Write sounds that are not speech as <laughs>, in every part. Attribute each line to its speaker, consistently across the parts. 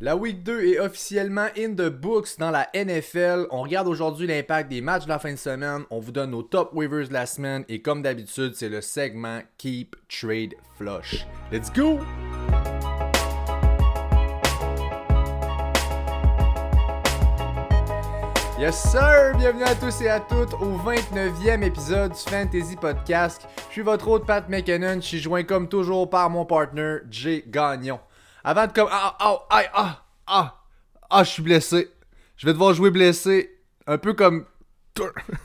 Speaker 1: La Week 2 est officiellement in the books dans la NFL. On regarde aujourd'hui l'impact des matchs de la fin de semaine. On vous donne nos top waivers de la semaine. Et comme d'habitude, c'est le segment Keep Trade Flush. Let's go! Yes sir! Bienvenue à tous et à toutes au 29e épisode du Fantasy Podcast. Je suis votre hôte Pat McKinnon. Je suis joint comme toujours par mon partner Jay Gagnon. Avant de comme. Ah, ah, ah, ah, ah, ah, je suis blessé. Je vais devoir jouer blessé. Un peu comme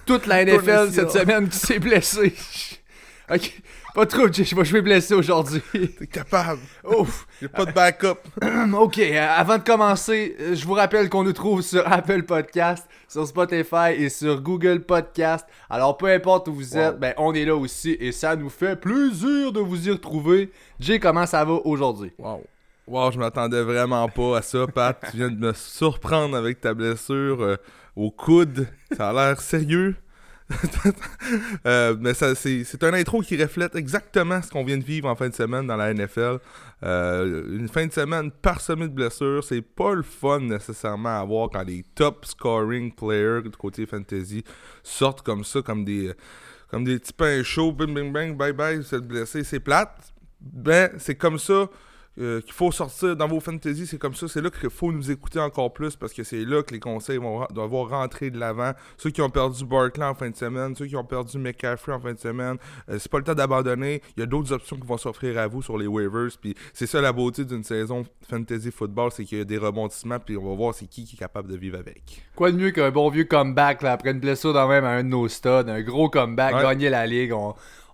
Speaker 1: toute la <laughs> NFL cette semaine qui s'est blessée. <laughs> ok, pas trop, je vais jouer blessé aujourd'hui.
Speaker 2: T'es capable.
Speaker 1: Ouf.
Speaker 2: Y'a pas de backup. <clears throat>
Speaker 1: ok, euh, avant de commencer, euh, je vous rappelle qu'on nous trouve sur <laughs> Apple Podcast, sur Spotify et sur Google Podcast. Alors peu importe où vous êtes, ben on est là aussi et ça nous fait plaisir de vous y retrouver. Jay, comment ça va aujourd'hui?
Speaker 2: Wow. Wow, je m'attendais vraiment pas à ça, Pat. tu viens de me surprendre avec ta blessure euh, au coude. Ça a l'air sérieux. <laughs> Euh, mais ça, c'est, un intro qui reflète exactement ce qu'on vient de vivre en fin de semaine dans la NFL. Euh, une fin de semaine parsemée de blessures, c'est pas le fun nécessairement à voir quand les top scoring players du côté fantasy sortent comme ça, comme des, comme des petits pains chauds, bing bing bang, bye bye, vous êtes blessé, c'est plate. Ben, c'est comme ça euh, qu'il faut sortir dans vos fantasy, c'est comme ça. C'est là qu'il faut nous écouter encore plus parce que c'est là que les conseils vont devoir rentrer de l'avant. Ceux qui ont perdu Barkley en fin de semaine, ceux qui ont perdu McCaffrey en fin de semaine, euh, c'est pas le temps d'abandonner. Il y a d'autres options qui vont s'offrir à vous sur les waivers. Puis c'est ça la beauté d'une saison fantasy football, c'est qu'il y a des rebondissements. Puis on va voir c'est qui qui est capable de vivre avec.
Speaker 1: Quoi de mieux qu'un bon vieux comeback là, après une blessure dans même à un de nos studs, un gros comeback, gagner la ligue.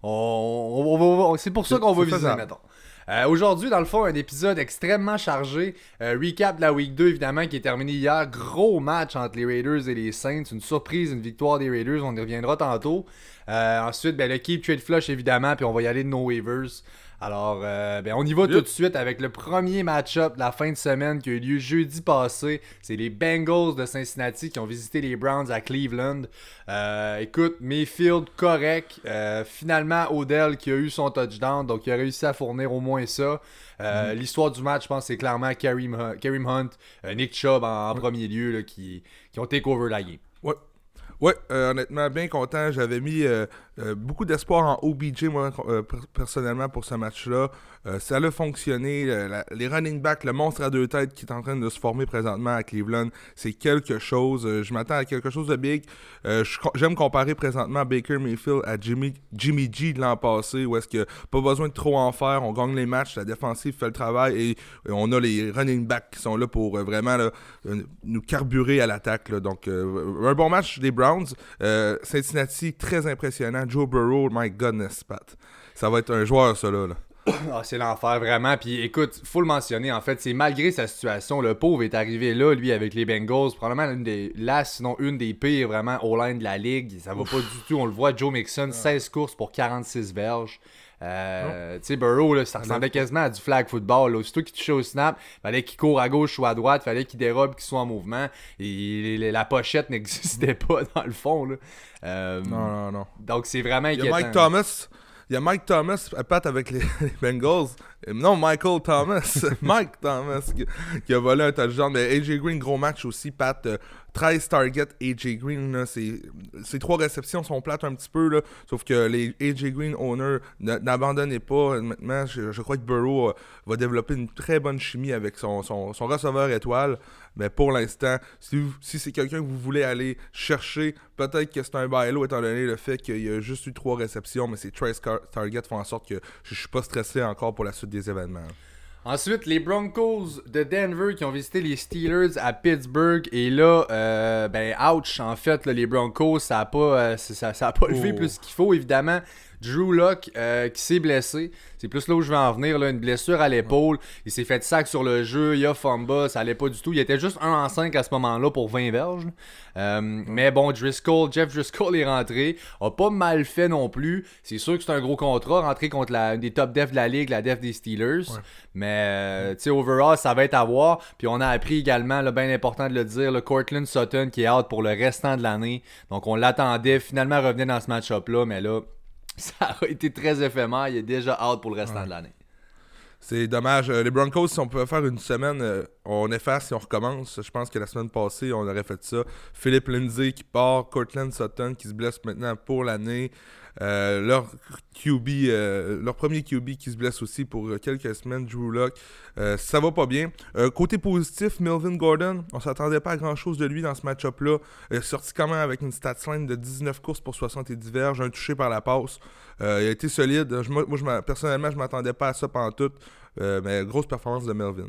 Speaker 1: On, c'est pour ça qu'on va viser, maintenant. Euh, aujourd'hui, dans le fond, un épisode extrêmement chargé. Euh, recap de la Week 2, évidemment, qui est terminé hier. Gros match entre les Raiders et les Saints. Une surprise, une victoire des Raiders. On y reviendra tantôt. Euh, ensuite, ben, le Keep Trade Flush, évidemment. Puis on va y aller de nos waivers. Alors, euh, ben, on y va tout de suite avec le premier match-up de la fin de semaine qui a eu lieu jeudi passé. C'est les Bengals de Cincinnati qui ont visité les Browns à Cleveland. Euh, écoute, Mayfield correct. Euh, finalement, Odell qui a eu son touchdown, donc il a réussi à fournir au moins ça. Mhm. L'histoire du match, je pense, c'est clairement Kareem, Hunt, Nick Chubb en, premier lieu qui, qui ont take over la game.
Speaker 2: Ouais. Ouais, honnêtement, bien content. J'avais mis euh, beaucoup d'espoir en OBJ, moi, euh, personnellement, pour ce match-là. Euh, ça a fonctionné. les running backs, le monstre à deux têtes qui est en train de se former présentement à Cleveland, c'est quelque chose. je m'attends à quelque chose de big. J'aime comparer présentement Baker Mayfield à Jimmy, Jimmy G de l'an passé, où est-ce que pas besoin de trop en faire. On gagne les matchs, la défensive fait le travail et, on a les running backs qui sont là pour vraiment nous carburer à l'attaque. Donc, un bon match des Browns. Cincinnati, très impressionnant. Joe Burrow, my goodness, Pat. Ça va être un joueur, ça, là. <coughs>
Speaker 1: Ah, c'est l'enfer, vraiment. Puis écoute, faut le mentionner, en fait, c'est malgré sa situation, le pauvre est arrivé là, lui, avec les Bengals, probablement une des, là, sinon une des pires, vraiment, all-line de la ligue. Ça va pas du tout, on le voit, Joe Mixon, 16 courses pour 46 verges. Euh, tu sais, Burrow, là, ça ressemblait quasiment à du flag football. Là. Aussitôt qu'il touchait au snap, fallait qu'il court à gauche ou à droite, fallait qu'il dérobe, qu'il soit en mouvement. Et la pochette <laughs> n'existait pas dans le fond. Là.
Speaker 2: Euh, non, non, non.
Speaker 1: Donc c'est vraiment
Speaker 2: Il y a Mike Thomas. Il y a Mike Thomas à patte avec les, <laughs> Bengals. Non, Michael Thomas. <laughs> Mike Thomas qui, a volé un touchdown. Mais AJ Green, gros match aussi. Pat, euh, 13 targets AJ Green. ces trois réceptions sont plates un petit peu. Là, sauf que les AJ Green owners n'abandonnez pas. Maintenant, je, crois que Burrow euh, va développer une très bonne chimie avec son, son, receveur étoile. Mais pour l'instant, si, c'est quelqu'un que vous voulez aller chercher, peut-être que c'est un bailo étant donné le fait qu'il y a juste eu trois réceptions, mais ces 13 targets font en sorte que je ne suis pas stressé encore pour la suite des événements.
Speaker 1: Ensuite, les Broncos de Denver qui ont visité les Steelers à Pittsburgh. Et là, euh, ben, ouch, en fait, les Broncos, ça n'a pas, euh, ça, ça a pas levé oh. plus qu'il faut, évidemment. Drew Locke euh, qui s'est blessé. C'est plus là où je vais en venir. Là, une blessure à l'épaule. Il s'est fait sac sur le jeu. Il a fumble. Ça allait pas du tout. Il était juste 1 en 5 à ce moment-là pour 20 verges. Euh, mais bon, Driscoll, Jeff Driscoll est rentré. A pas mal fait non plus. C'est sûr que c'est un gros contrat. Rentré contre la, une des top defs de la ligue, la def des Steelers. Mais, euh, tu sais, overall, ça va être à voir. Puis on a appris également, le bien important de le dire, le Cortland Sutton qui est out pour le restant de l'année. Donc on l'attendait. Finalement, revenir dans ce match-up-là. Mais là, <laughs> ça a été très éphémère. Il est déjà out pour le restant de l'année.
Speaker 2: C'est dommage. les Broncos, si on pouvait faire une semaine, on efface et on recommence. Je pense que la semaine passée, on aurait fait ça. Philippe Lindsay qui part, Cortland Sutton qui se blesse maintenant pour l'année. Euh, leur QB, euh, leur premier QB qui se blesse aussi pour quelques semaines, Drew Locke. Euh, ça va pas bien. côté positif, Melvin Gordon, on s'attendait pas à grand chose de lui dans ce match-up-là. Sorti quand même avec une stats line de 19 courses pour 70 verges, un touché par la passe. il a été solide. moi, personnellement, je m'attendais pas à ça pendant tout. mais grosse performance de Melvin.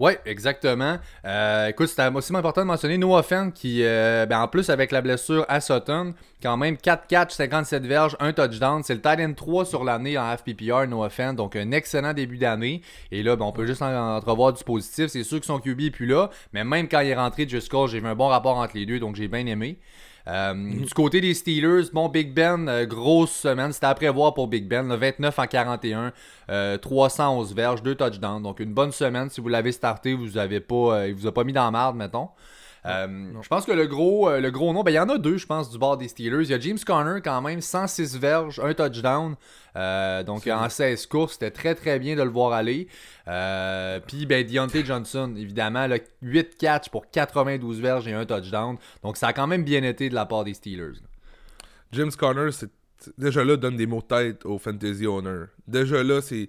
Speaker 1: Oui, exactement. Euh, écoute, c'était aussi important de mentionner Noah Fent qui, euh, ben, en plus avec la blessure à Sutton, quand même 4 catch, 57 verges, 1 touchdown. C'est le Titan 3 sur l'année en FPPR, Noah Fent, donc un excellent début d'année. Et là, ben, on peut juste en entrevoir du positif. C'est sûr que son QB n'est plus là, mais même quand il est rentré jusqu'à j'ai vu un bon rapport entre les deux, donc j'ai bien aimé. Euh, du côté des Steelers, bon, Big Ben, euh, grosse semaine. C'était à prévoir pour Big Ben. 29 en 41, 311 verges, 2 touchdowns. Donc, une bonne semaine. Si vous l'avez starté, vous avez pas, euh, il vous a pas mis dans la marde, mettons. Euh, je pense que le gros, euh, le gros nom, ben, il y en a deux, je pense, du bord des Steelers. Il y a James Conner, quand même, 106 verges, un touchdown. Euh, donc, en 16 courses, c'était très, très bien de le voir aller. Puis, ben, Deontay <laughs> Johnson, évidemment, 8 catch pour 92 verges et un touchdown. Donc, ça a quand même bien été de la part des Steelers.
Speaker 2: James Conner, c'est déjà là, donne des mots de tête au Fantasy Owner. Déjà là, c'est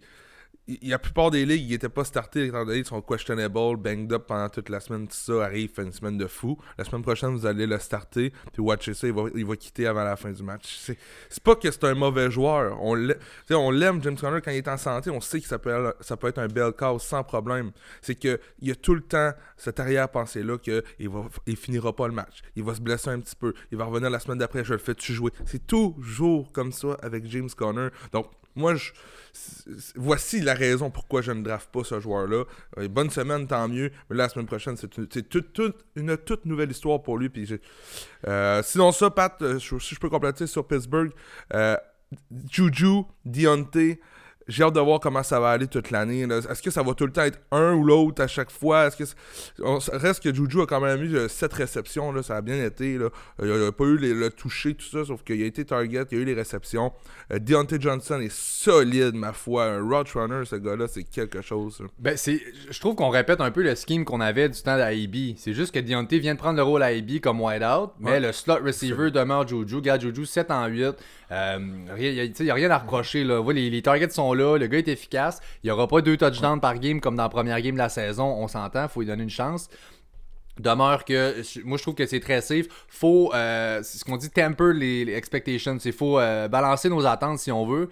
Speaker 2: la plupart des ligues, il n'était pas starté étant donné qu'ils sont questionable, banged up pendant toute la semaine. Tout ça arrive, fait une semaine de fou. La semaine prochaine, vous allez le starter, puis watcher ça, il va, il va quitter avant la fin du match. C'est pas que c'est un mauvais joueur. On l'aime, James Conner, quand il est en santé. On sait que ça peut, ça peut être un bel cas sans problème. C'est qu'il y a tout le temps cette arrière-pensée-là qu'il va, il finira pas le match. Il va se blesser un petit peu. Il va revenir la semaine d'après, je le fais-tu jouer? C'est toujours comme ça avec James Conner. Donc, moi, voici la raison pourquoi je ne draft pas ce joueur-là. Euh, bonne semaine, tant mieux. Mais la semaine prochaine, c'est une, une, toute nouvelle histoire pour lui. Euh, sinon, ça, Pat, euh, si je peux compléter sur Pittsburgh, Juju, Deontay, j'ai hâte de voir comment ça va aller toute l'année. Est-ce que ça va tout le temps être un ou l'autre à chaque fois? Est-ce que reste que Juju a quand même eu 7 euh, réceptions, là, ça a bien été. Là. Il n'a pas eu le toucher, tout ça, sauf qu'il a été target, il a eu les réceptions. Euh, Deontay Johnson est solide, ma foi. Un road runner, ce gars-là, c'est quelque chose.
Speaker 1: Ben, c'est, je trouve qu'on répète un peu le scheme qu'on avait du temps d'AIB. C'est juste que Deontay vient de prendre le rôle à AIB comme wideout, mais le slot receiver demeure Juju. Regarde, Juju 7 en 8. Euh, il n'y a, rien à reprocher. Là. les, les targets sont le gars est efficace. Il n'y aura pas deux touchdowns par game comme dans la première game de la saison, on s'entend, il faut lui donner une chance. Demeure que moi je trouve que c'est très safe. Faut euh, c'est ce qu'on dit temper les, expectations. Il faut euh, balancer nos attentes si on veut.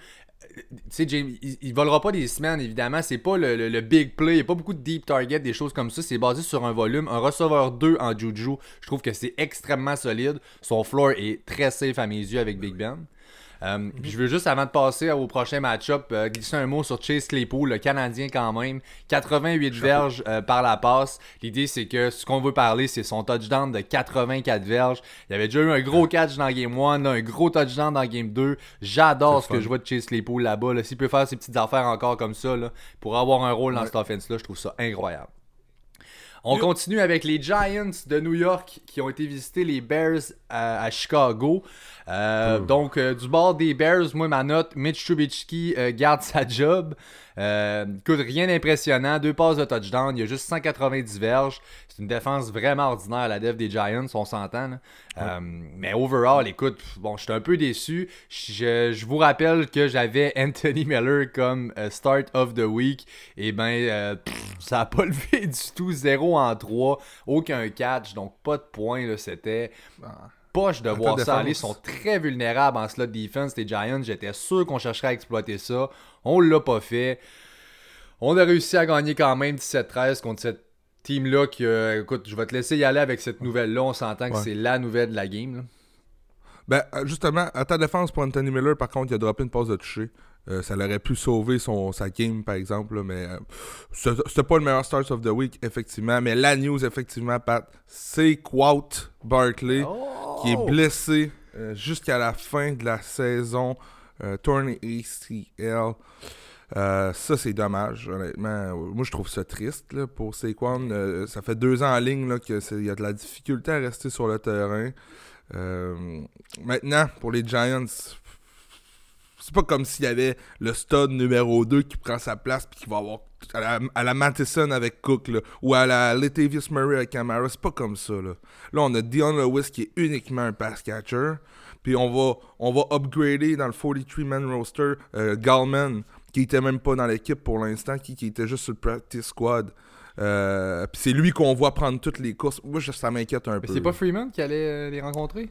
Speaker 1: James, il, volera pas des semaines, évidemment. C'est pas le, big play. Il n'y a pas beaucoup de deep target, des choses comme ça. C'est basé sur un volume. Un receveur 2 en Juju, je trouve que c'est extrêmement solide. Son floor est très safe à mes yeux avec Big Ben. Euh, je veux juste, avant de passer au prochain match-up, euh, glisser un mot sur Chase Claypool, le Canadien quand même. 88 verges euh, par la passe. L'idée, c'est que ce qu'on veut parler, c'est son touchdown de 84 verges. Il y avait déjà eu un gros catch dans Game 1, un gros touchdown dans Game 2. J'adore ce que je vois de Chase Claypool là-bas. S'il peut faire ses petites affaires encore comme ça, pour avoir un rôle dans cette offense-là, je trouve ça incroyable. On continue avec les Giants de New York qui ont été visiter les Bears à, Chicago. Euh, donc, euh, du bord des Bears, moi, ma note, Mitch Trubisky euh, garde sa job. Écoute, rien d'impressionnant. Deux passes de touchdown. Il y a juste 190 verges. C'est une défense vraiment ordinaire, la def des Giants, on s'entend. Mais overall, écoute, bon, je suis un peu déçu. Je, vous rappelle que j'avais Anthony Miller comme start of the week. Et eh ben, ça n'a pas <laughs> levé du tout. 0 en 3. Aucun catch. Donc, pas de points. C'était. Ah poche de voir ça aller. Ils sont très vulnérables en slot defense, les Giants. J'étais sûr qu'on chercherait à exploiter ça. On l'a pas fait. On a réussi à gagner quand même 17-13 contre cette team-là qui, écoute, je vais te laisser y aller avec cette nouvelle-là. On s'entend que c'est la nouvelle de la game.
Speaker 2: Ben, euh, justement, à ta défense pour Anthony Miller, par contre, il a droppé une passe de toucher. Euh, ça l'aurait pu sauver son, sa game, par exemple. mais euh, c'était pas le meilleur start of the week, effectivement. Mais la news, effectivement, Pat, c'est Quout Barkley qui est oh! blessé euh, jusqu'à la fin de la saison. torn ACL. ça, c'est dommage, honnêtement. Moi, je trouve ça triste pour Saquon. ça fait deux ans en ligne qu'il y a de la difficulté à rester sur le terrain. maintenant, pour les Giants, C'est pas comme s'il y avait le stud numéro 2 qui prend sa place puis qui va avoir à la, à Matheson avec Cook là, ou à la Latavius Murray avec Camara. C'est pas comme ça. Là, là on a Dion Lewis qui est uniquement un pass catcher. Puis on va, on va upgrader dans le 43-man roster euh, Gallman, qui était même pas dans l'équipe pour l'instant, qui, qui était juste sur le practice squad. Euh, puis c'est lui qu'on voit prendre toutes les courses. Moi, ça m'inquiète un peu.
Speaker 1: C'est pas Freeman qui allait euh, les rencontrer?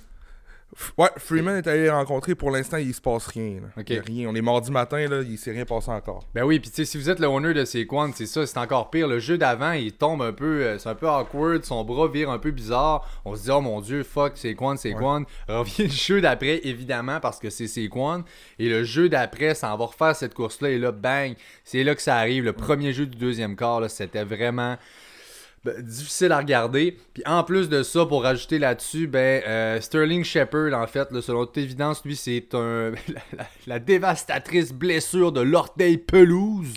Speaker 2: Ouais, Freeman est allé les rencontrer. Pour l'instant, il se passe rien. rien. On est mardi matin, là, il s'est rien passé encore.
Speaker 1: Ben oui, puis tu sais, si vous êtes le owner de Saquon, c'est ça, c'est encore pire. Le jeu d'avant, il tombe un peu, euh, c'est un peu awkward, son bras vire un peu bizarre. On se dit, oh mon dieu, fuck, Saquon, Saquon. Ouais. Revient le jeu d'après, évidemment, parce que c'est Saquon. Et le jeu d'après, ça en va refaire cette course-là. Et là, bang, c'est là que ça arrive. Le premier jeu du deuxième quart, c'était vraiment ben, difficile à regarder. Puis en plus de ça, pour rajouter là-dessus, ben euh, Sterling Shepard, en fait, selon toute évidence, lui, c'est un <laughs> la, dévastatrice blessure de l'orteil pelouse.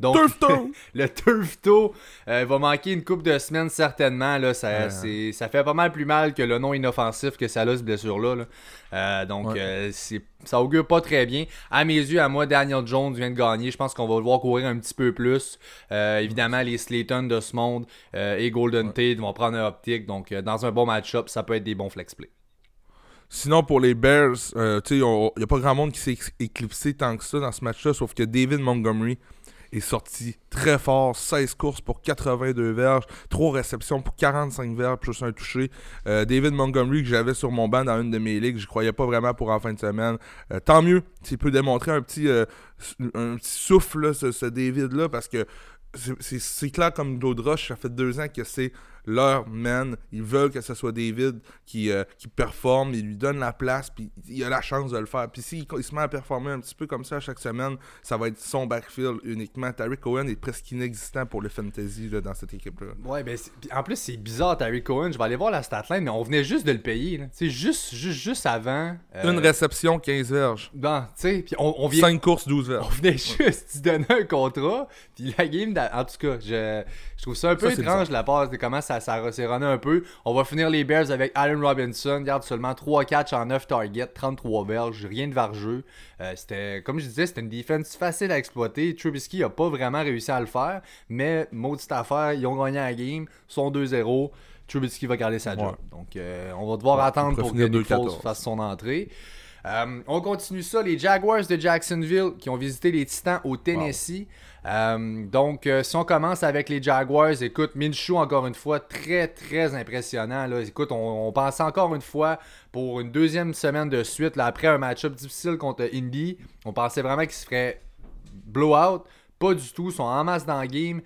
Speaker 1: Donc, <laughs> le turf toe euh, va manquer une coupe de semaines certainement. Là, ça, ça fait pas mal plus mal que le nom inoffensif que ça a, cette blessure-là. Euh, donc, euh, ça augure pas très bien. À mes yeux, à moi, Daniel Jones vient de gagner. Je pense qu'on va le voir courir un petit peu plus. évidemment, les Slayton de ce monde et Golden Tate vont prendre un optique. Donc, dans un bon match-up, ça peut être des bons flex play.
Speaker 2: Sinon, pour les Bears, il n'y a pas grand monde qui s'est éclipsé tant que ça dans ce match-là, sauf que David Montgomery est sorti très fort. 16 courses pour 82 verges, 3 réceptions pour 45 verges, plus un touché. Euh, David Montgomery, que j'avais sur mon banc dans une de mes ligues, je croyais pas vraiment pour en fin de semaine. Euh, tant mieux s'il peut démontrer un petit, euh, un petit souffle, ce, David-là, parce que c'est clair comme Claude Roche, ça fait deux ans que c'est leur man. Ils veulent que ce soit David qui, euh, qui performe, ils lui donnent la place, puis il a la chance de le faire. Puis s'il il se met à performer un petit peu comme ça chaque semaine, ça va être son backfield uniquement. Tariq Cohen est presque inexistant pour le fantasy dans cette équipe-là.
Speaker 1: Ouais, ben en plus, c'est bizarre, Tariq Cohen. Je vais aller voir la statline, mais on venait juste de le payer. C'est juste, juste, juste avant.
Speaker 2: Euh, Une réception, 15 verges.
Speaker 1: Non, tu sais, puis on, on vient.
Speaker 2: 5 courses, 12 verges.
Speaker 1: On venait <laughs> juste de donner un contrat, puis la game, en tout cas, je, je trouve ça un peu étrange la part de comment ça ça, runné un peu. On va finir les Bears avec Allen Robinson. Garde seulement 3 catchs en 9 targets, 33 verges, rien de vargeux. Euh, c'était, comme je disais, c'était une défense facile à exploiter. Trubisky n'a pas vraiment réussi à le faire, mais maudite affaire, ils ont gagné la game, sont 2-0. Trubisky va garder sa job. Donc, euh, on va devoir attendre pour que Nick fasse son entrée. Euh, on continue ça. Les Jaguars de Jacksonville qui ont visité les Titans au Tennessee. Euh, donc, euh, si on commence avec les Jaguars, écoute, Minshew, encore une fois, très, très impressionnant. Là. Écoute, on, pensait encore une fois pour une deuxième semaine de suite, là, après un match-up difficile contre Indy, on pensait vraiment qu'il se ferait blowout. Pas du tout, ils sont en masse dans le game,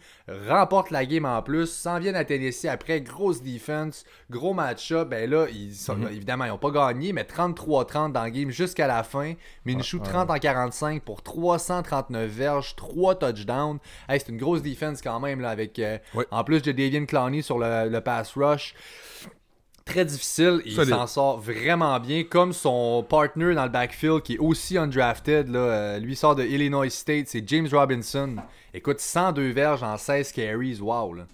Speaker 1: remportent la game en plus, s'en viennent à Tennessee après, grosse defense, gros match-up. Ben là, ils mhm. évidemment, ils n'ont pas gagné, mais 33-30 dans le game jusqu'à la fin. Minshew 30 en 45 pour 339 verges, 3 touchdowns. c'est une grosse defense quand même, là, avec euh, en plus de Davian Clowney sur le, le pass rush très difficile. il s'en sort vraiment bien. Comme son partner dans le backfield qui est aussi undrafted. Là, euh, lui sort de Illinois State. C'est James Robinson. Écoute, 102 verges en 16 carries. Wow. Là.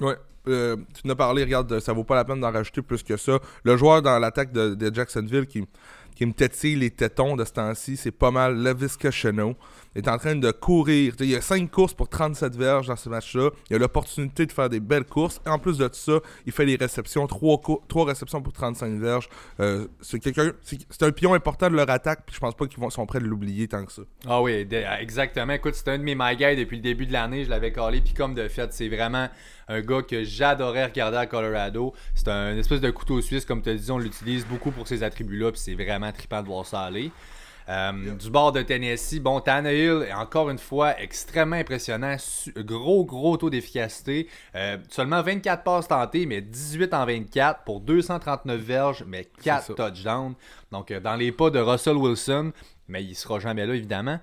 Speaker 2: Ouais. Euh, tu en as parlé, regarde, ça vaut pas la peine d'en rajouter plus que ça. Le joueur dans l'attaque de, Jacksonville qui, qui me tétille les tétons de ce temps-ci, c'est pas mal Levis Cacheno est en train de courir. Il y a 5 courses pour 37 verges dans ce match-là. Il a l'opportunité de faire des belles courses. Et en plus de ça, il fait des réceptions, 3, réceptions pour 35 verges. Euh, c'est c'est un pion important de leur attaque, puis je pense pas qu'ils sont prêts de l'oublier tant que ça.
Speaker 1: Ah oui, exactement. Écoute, c'était un de mes my guys depuis le début de l'année. Je l'avais collé, puis comme de fait, c'est vraiment un gars que j'adorais regarder à Colorado. C'est un espèce de couteau suisse, comme tu as dit, on l'utilise beaucoup pour ces attributs-là, puis c'est vraiment trippant de voir ça aller. Euh, du bord de Tennessee, bon, Tannehill est encore une fois extrêmement impressionnant. Gros, gros taux d'efficacité. Euh, seulement 24 passes tentées, mais 18 en 24 pour 239 verges, mais 4 touchdowns. Donc, euh, dans les pas de Russell Wilson, mais il sera jamais là, évidemment.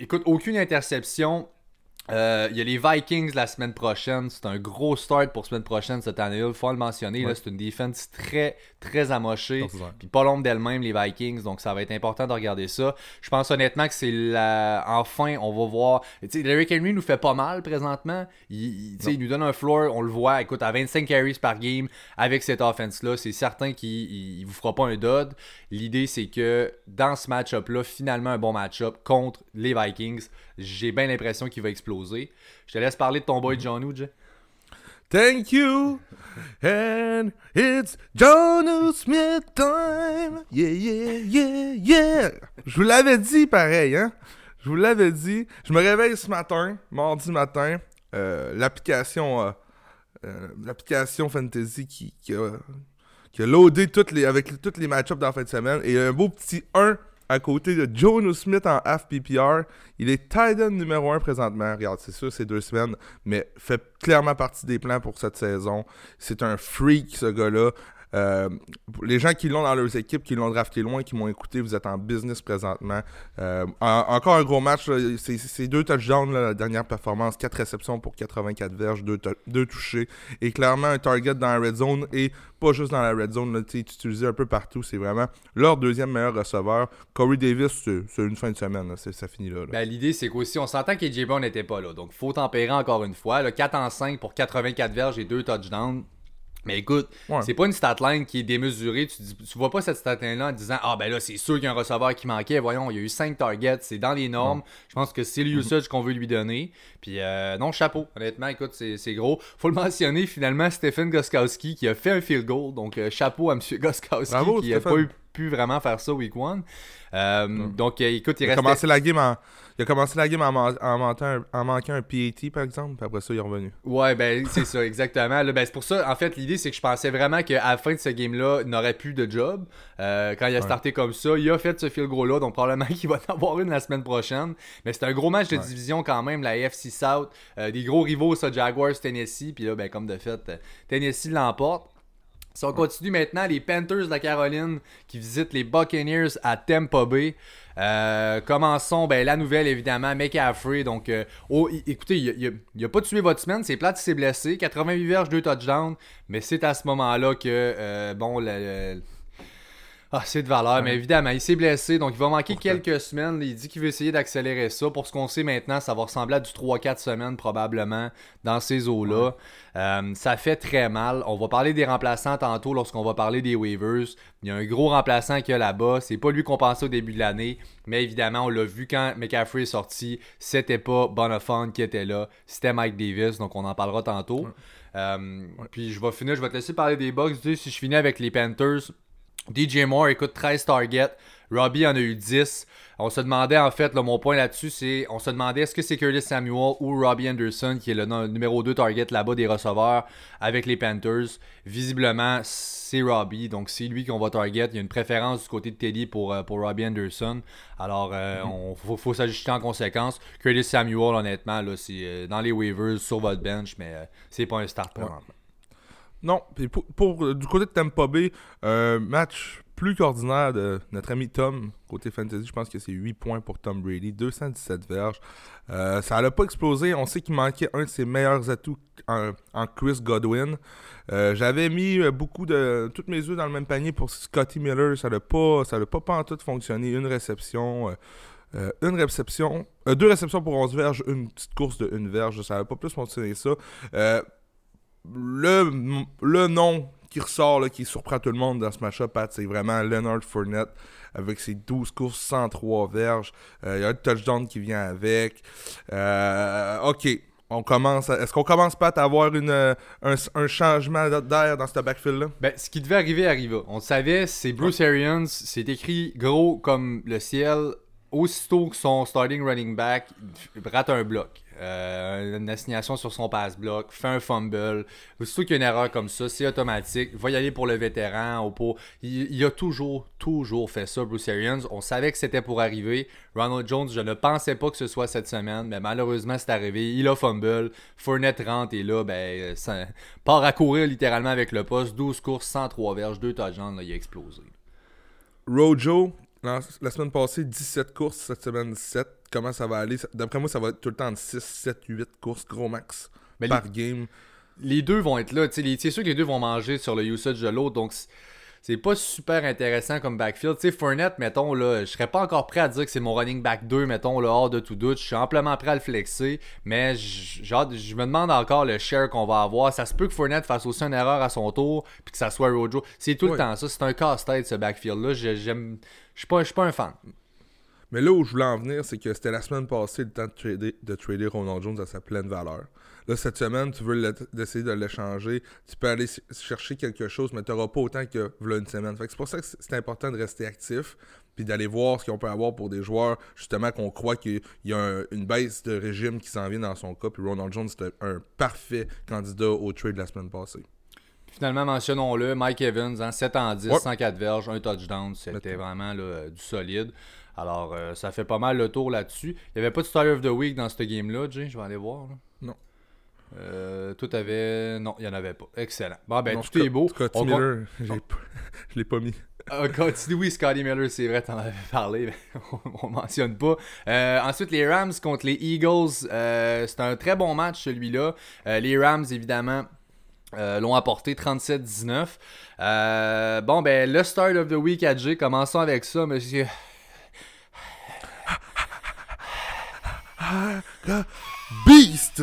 Speaker 1: écoute, aucune interception. Euh, il y a les Vikings la semaine prochaine. C'est un gros start pour semaine prochaine cette année-là. Il faut le mentionner. C'est une défense très, très amochée. Puis pas l'ombre d'elle-même, les Vikings. Donc ça va être important de regarder ça. Je pense honnêtement que c'est la. Enfin, on va voir. Tu Derrick Henry nous fait pas mal présentement. Il, il nous donne un floor. On le voit. Écoute, à 25 carries par game avec cette offense-là, c'est certain qu'il ne vous fera pas un dud. L'idée, c'est que dans ce match-up-là, finalement, un bon match-up contre les Vikings j'ai bien l'impression qu'il va exploser. Je te laisse parler de ton boy John.
Speaker 2: Thank you, and it's John Smith time. Yeah, yeah, yeah, yeah. Je vous l'avais dit pareil, hein? Je vous l'avais dit. Je me réveille ce matin, mardi matin. Euh, l'application euh, euh, l'application Fantasy qui, qui, a, qui a loadé toutes avec tous les match-ups dans la fin de semaine. Et un beau petit 1 à côté de Jono Smith en half PPR. Il est Titan numéro 1 présentement. Regarde, c'est sûr, c'est deux semaines, mais fait clairement partie des plans pour cette saison. C'est un freak, ce gars-là. Euh, les gens qui l'ont dans leurs équipes, qui l'ont drafté loin, qui m'ont écouté, vous êtes en business présentement. Euh, encore un gros match. C'est deux touchdowns, la dernière performance. Quatre réceptions pour 84 verges, deux, touchés. Et clairement, un target dans la red zone. Et pas juste dans la red zone, là, utilisé un peu partout. C'est vraiment leur deuxième meilleur receveur. Corey Davis, c'est une fin de semaine. Ça finit là.
Speaker 1: Ben, L'idée, c'est qu'aussi, on s'entend qu'AJ Brown n'était pas là. Donc, faut tempérer encore une fois. Là, 4 en 5 pour 84 verges et deux touchdowns. Mais écoute, c'est pas une stat line qui est démesurée. Tu, tu vois pas cette stat line-là en disant Ah ben là, c'est sûr qu'il y a un receveur qui manquait. Voyons, il y a eu 5 targets, c'est dans les normes. Je pense que c'est le usage qu'on veut lui donner. Puis euh, non, chapeau. Honnêtement, écoute, c'est gros. Faut le mentionner finalement, Stephen Goskowski qui a fait un field goal. Donc euh, chapeau à M. Goskowski qui a pas pu vraiment faire ça week one. Euh, donc écoute, il,
Speaker 2: il a commencé la game en il a commencé la game en, en, manquant un PAT, par exemple, puis après ça, il est revenu.
Speaker 1: Ouais, ben, c'est ça, exactement. ben, c'est pour ça, en fait, l'idée, c'est que je pensais vraiment qu'à la fin de ce game-là, il n'aurait plus de job. Euh, quand il a starté comme ça, il a fait ce fil gros-là, donc probablement <laughs> qu'il va en avoir une la semaine prochaine. Mais c'est un gros match de division quand même, la AFC South. Euh, des gros rivaux, ça, Jaguars, Tennessee, puis là, ben, comme de fait, Tennessee l'emporte. Si on continue maintenant, les Panthers de la Caroline qui visitent les Buccaneers à Tampa Bay. Euh, commençons, ben, la nouvelle évidemment, McCaffrey. Donc, euh, oh, écoutez, il n'a pas tué votre semaine, c'est plate, il s'est blessé. 88 verges, 2 touchdowns. Mais c'est à ce moment-là que, euh, bon, le, ah, c'est de valeur, mais évidemment, il s'est blessé, donc il va manquer quelques semaines. Il dit qu'il veut essayer d'accélérer ça. Pour ce qu'on sait maintenant, ça va ressembler à du 3-4 semaines probablement dans ces eaux-là. Euh, ça fait très mal. On va parler des remplaçants tantôt lorsqu'on va parler des waivers. Il y a un gros remplaçant qu'il y a là-bas. C'est pas lui qu'on pensait au début de l'année, mais évidemment, on l'a vu quand McCaffrey est sorti. C'était pas Bonafont qui était là, c'était Mike Davis, donc on en parlera tantôt. Euh, puis je vais finir, je vais te laisser parler des Bucks. Si je finis avec les Panthers, DJ Moore, écoute, 13 targets. Robbie en a eu 10. On se demandait, en fait, mon point là-dessus, c'est on se demandait est-ce que c'est Curtis Samuel ou Robbie Anderson qui est le numéro 2 target là-bas des receveurs avec les Panthers? Visiblement, c'est Robbie, donc c'est lui qu'on va target. Il y a une préférence du côté de Teddy pour, euh, pour Robbie Anderson. Alors, il euh, mhm. faut, s'ajuster en conséquence. Curtis Samuel, honnêtement, là, c'est euh, dans les waivers sur votre bench, mais c'est pas un start pour
Speaker 2: non, pour, euh, du côté de Tampa Bay, un match plus qu'ordinaire de notre ami Tom, côté fantasy, je pense que c'est 8 points pour Tom Brady, 217 verges. Euh, ça n'a pas explosé, on sait qu'il manquait un de ses meilleurs atouts en, Chris Godwin. Euh, j'avais mis beaucoup de toutes mes œufs dans le même panier pour Scotty Miller, ça n'a pas, ça pas, pas en tout fonctionné. Une réception, une réception, deux réceptions pour 11 verges, une petite course de une verge, ça n'a pas plus fonctionné ça le, le nom qui ressort, qui surprend tout le monde dans ce match-up, c'est vraiment Leonard Fournette avec ses 12 courses, 103 verges. Euh, il y a un touchdown qui vient avec. Euh, ok, on commence. Est-ce qu'on commence pas à avoir une, euh, un, changement d'air dans ce backfield-là?
Speaker 1: Ben, ce qui devait arriver arriva. On le savait, c'est Bruce Arians. C'est écrit gros comme le ciel. Aussitôt que son starting running back rate un bloc. Euh, une assignation sur son passe-bloc, fait un fumble. Aussitôt qu'il y a une erreur comme ça, c'est automatique. Va y aller pour le vétéran. Il, a toujours, toujours fait ça, Bruce Arians. On savait que c'était pour arriver. Ronald Jones, je ne pensais pas que ce soit cette semaine, mais malheureusement, c'est arrivé. Il a fumble. Fournette rentre et là, ben, ça part à courir littéralement avec le poste. 12 courses, 103 verges, 2 touchdowns, il a explosé.
Speaker 2: Rojo, la semaine passée, 17 courses, cette semaine 17 comment ça va aller. D'après moi, ça va être tout le temps de 6, 7, 8 courses gros max par game.
Speaker 1: Les deux vont être là. C'est sûr que les deux vont manger sur le usage de l'autre. Donc, c'est pas super intéressant comme backfield. Tu sais, Fournette, mettons, là, je serais pas encore prêt à dire que c'est mon running back 2, mettons, là, hors de tout doute. Je suis amplement prêt à le flexer, mais je me demande encore le share qu'on va avoir. Ça se peut que Fournette fasse aussi une erreur à son tour, puis que ça soit Rojo. C'est tout le temps ça. C'est un casse-tête, ce backfield-là. Je suis pas, pas un fan.
Speaker 2: Mais là où je voulais en venir, c'est que c'était la semaine passée le temps de trader, de trader Ronald Jones à sa pleine valeur. Là, cette semaine, tu veux essayer de l'échanger. Tu peux aller chercher quelque chose, mais tu n'auras pas autant que une semaine. c'est pour ça que c'est important de rester actif puis d'aller voir ce qu'on peut avoir pour des joueurs, justement, qu'on croit qu'il y a une baisse de régime qui s'en vient dans son cas. Puis Ronald Jones, c'était un parfait candidat au trade la semaine passée.
Speaker 1: Finalement, mentionnons-le, Mike Evans, 7 en 10, 104 verges, un touchdown, c'était vraiment du solide. Alors, euh, ça fait pas mal le tour là-dessus. Il n'y avait pas de Starter of the Week dans ce game-là, Jay, je vais aller voir.
Speaker 2: Non.
Speaker 1: Euh, tout avait. Non, il n'y en avait pas. Excellent. Bon, ben, tout est beau.
Speaker 2: Scotty Miller, pas... <laughs> je l'ai pas mis.
Speaker 1: Ah, oui, Scotty Miller, c'est vrai, t'en avais parlé, mais <laughs> on, mentionne pas. Euh, ensuite, les Rams contre les Eagles. Euh, c'est un très bon match, celui-là. les Rams, évidemment. l'ont apporté 37-19. bon, ben, le start of the week à J, commençons avec ça, monsieur.
Speaker 2: Beast!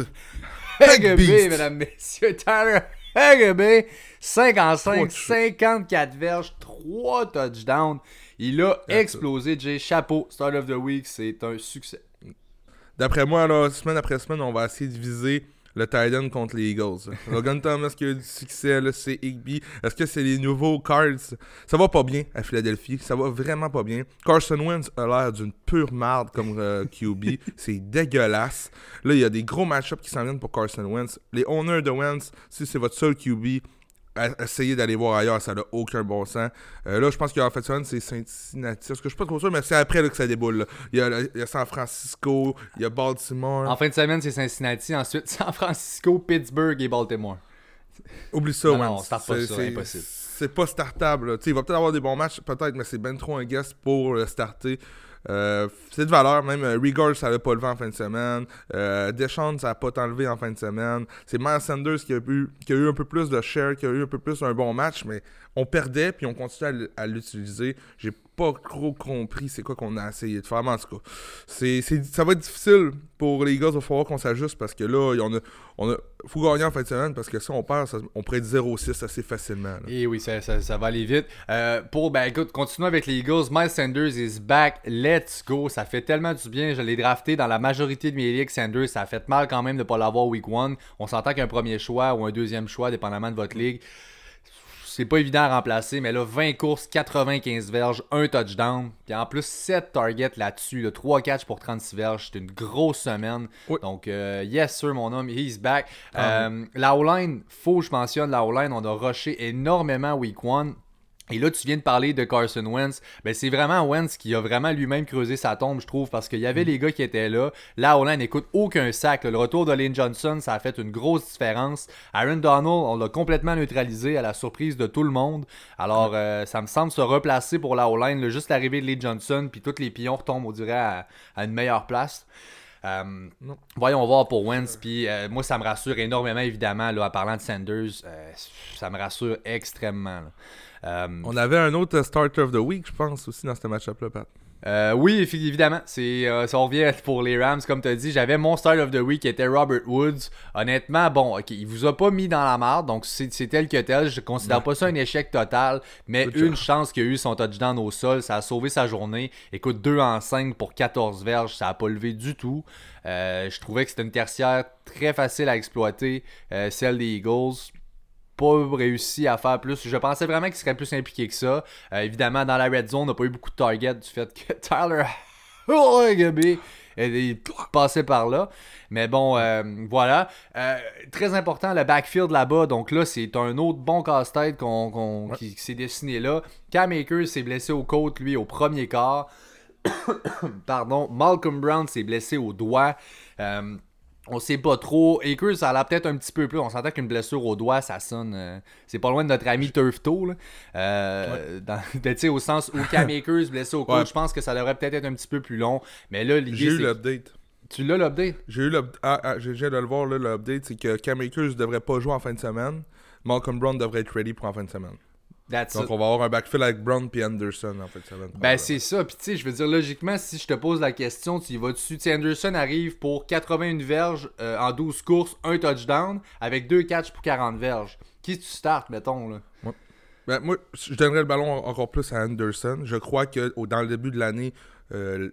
Speaker 1: Hegebe, mesdames, messieurs. Tyler Hegebe, 55, 54 verges, 3 touchdowns. Il a explosé, Jay. Chapeau, Start of the Week, c'est un succès.
Speaker 2: D'après moi, là, semaine après semaine, on va essayer de viser le Titan contre les Eagles. Logan Thomas qui a eu du succès, c'est Higby. Est-ce que c'est les nouveaux Cards? Ça va pas bien à Philadelphie. Ça va vraiment pas bien. Carson Wentz a l'air d'une pure marde comme euh, QB. <laughs> c'est dégueulasse. Là, il y a des gros match-ups qui s'en viennent pour Carson Wentz. Les owners de Wentz, si c'est votre seul QB, essayer d'aller voir ailleurs, ça n'a aucun bon sens. Euh, là, je pense qu'en fait, c'est Cincinnati. Parce que je suis pas trop sûr, mais c'est après que ça déboule. Il, y a, San Francisco, il y a Baltimore.
Speaker 1: En fin de semaine, c'est Cincinnati. Ensuite, <laughs> San Francisco, Pittsburgh et Baltimore.
Speaker 2: Oublie ça,
Speaker 1: non, non, start pas ça, c'est impossible.
Speaker 2: C'est pas startable. Il va peut-être avoir des bons matchs, peut-être, mais c'est ben trop un guest pour le starter. Euh, c'est de valeur, même euh, Rigor, ça n'a pas levé en fin de semaine. Euh, Deschamps, ça n'a pas enlevé en fin de semaine. C'est Miles Sanders qui a, eu, qui a eu un peu plus de share, qui a eu un peu plus un bon match, mais on perdait, puis on continue à l'utiliser. J'ai pas trop compris c'est quoi qu'on a essayé de faire. Mais en tout cas, ça va être difficile pour les gars. Il va falloir qu'on s'ajuste parce que là, on a, on a, faut gagner en fin de semaine parce que si on perd, on pourrait être 0-6 assez facilement.
Speaker 1: Et oui, ça, ça, va aller vite. Euh, pour, ben écoute, continuons avec les Eagles. Miles Sanders is back. Let's go. Ça fait tellement du bien. Je l'ai drafté dans la majorité de mes ligues. Sanders, ça a fait mal quand même de ne pas l'avoir week 1. On s'entend qu'un premier choix ou un deuxième choix, dépendamment de votre ligue c'est pas évident à remplacer, mais là, 20 courses, 95 verges, un touchdown. Puis en plus, 7 targets là-dessus, 3 catch pour 36 verges. C'est une grosse semaine. Donc, euh, yes, sir, mon homme, he's back. Ah euh, la O-line, faut que je mentionne la O-line. On a rushé énormément week 1. Et là, tu viens de parler de Carson Wentz. Ben, c'est vraiment Wentz qui a vraiment lui-même creusé sa tombe, je trouve, parce qu'il y avait mm. les gars qui étaient là. Là, on n'écoute aucun sac. Le retour de Lane Johnson, ça a fait une grosse différence. Aaron Donald, on l'a complètement neutralisé à la surprise de tout le monde. Alors, euh, ça me semble se replacer pour la O-line. Juste l'arrivée de Lane Johnson, puis tous les pions retombent, on dirait, à, une meilleure place. Euh, voyons voir pour Wentz. Puis euh, moi, ça me rassure énormément, évidemment, là, en parlant de Sanders. ça me rassure extrêmement.
Speaker 2: Euh, on avait un autre Starter of the Week, je pense, aussi dans ce match-up-là, Pat.
Speaker 1: Euh, oui, évidemment. C'est, euh, ça revient pour les Rams, comme tu as dit. J'avais mon Start of the Week qui était Robert Woods. Honnêtement, bon, ok, il vous a pas mis dans la merde, donc c'est, tel que tel. Je considère pas ça un échec total, mais une chance qu'il a eu son touchdown au sol, ça a sauvé sa journée. Écoute, 2 en 5 pour 14 verges, ça a pas levé du tout. je trouvais que c'était une tertiaire très facile à exploiter, celle des Eagles pas réussi à faire plus. Je pensais vraiment qu'il serait plus impliqué que ça. Euh, évidemment, dans la red zone, on n'a pas eu beaucoup de targets du fait que <laughs> Tyler est passé par là. Mais bon, euh, voilà. Euh, très important, le backfield là-bas. Donc là, c'est un autre bon casse-tête qui, s'est dessiné là. Cam Akers s'est blessé aux côtes, lui, au premier quart. <coughs> Pardon. Malcolm Brown s'est blessé au doigt. On sait pas trop. Akers, ça a l'air peut-être un petit peu plus. On s'entend qu'une blessure au doigt, ça sonne. Euh, c'est pas loin de notre ami Turf Toe. Euh, <laughs> au sens où Cam <laughs> Akers blessé au cou, je pense que ça devrait peut-être être un petit peu plus long. Mais là,
Speaker 2: l'idée. J'ai eu l'update.
Speaker 1: Tu l'as l'update?
Speaker 2: J'ai eu l'update. Ah, ah j'ai de le voir, l'update. C'est que Cam Akers devrait pas jouer en fin de semaine. Malcolm Brown devrait être ready pour en fin de semaine. Donc, on va avoir un backfill avec Brown et Anderson en fait.
Speaker 1: ben, c'est ça. Puis, tu sais, je veux dire, logiquement, si je te pose la question, tu y vas dessus. Tu Anderson arrive pour 81 verges euh, en 12 courses, un touchdown, avec deux catchs pour 40 verges. Qui tu startes, mettons, là?
Speaker 2: Ben, Moi, je donnerais le ballon encore plus à Anderson. Je crois que dans le début de l'année, euh,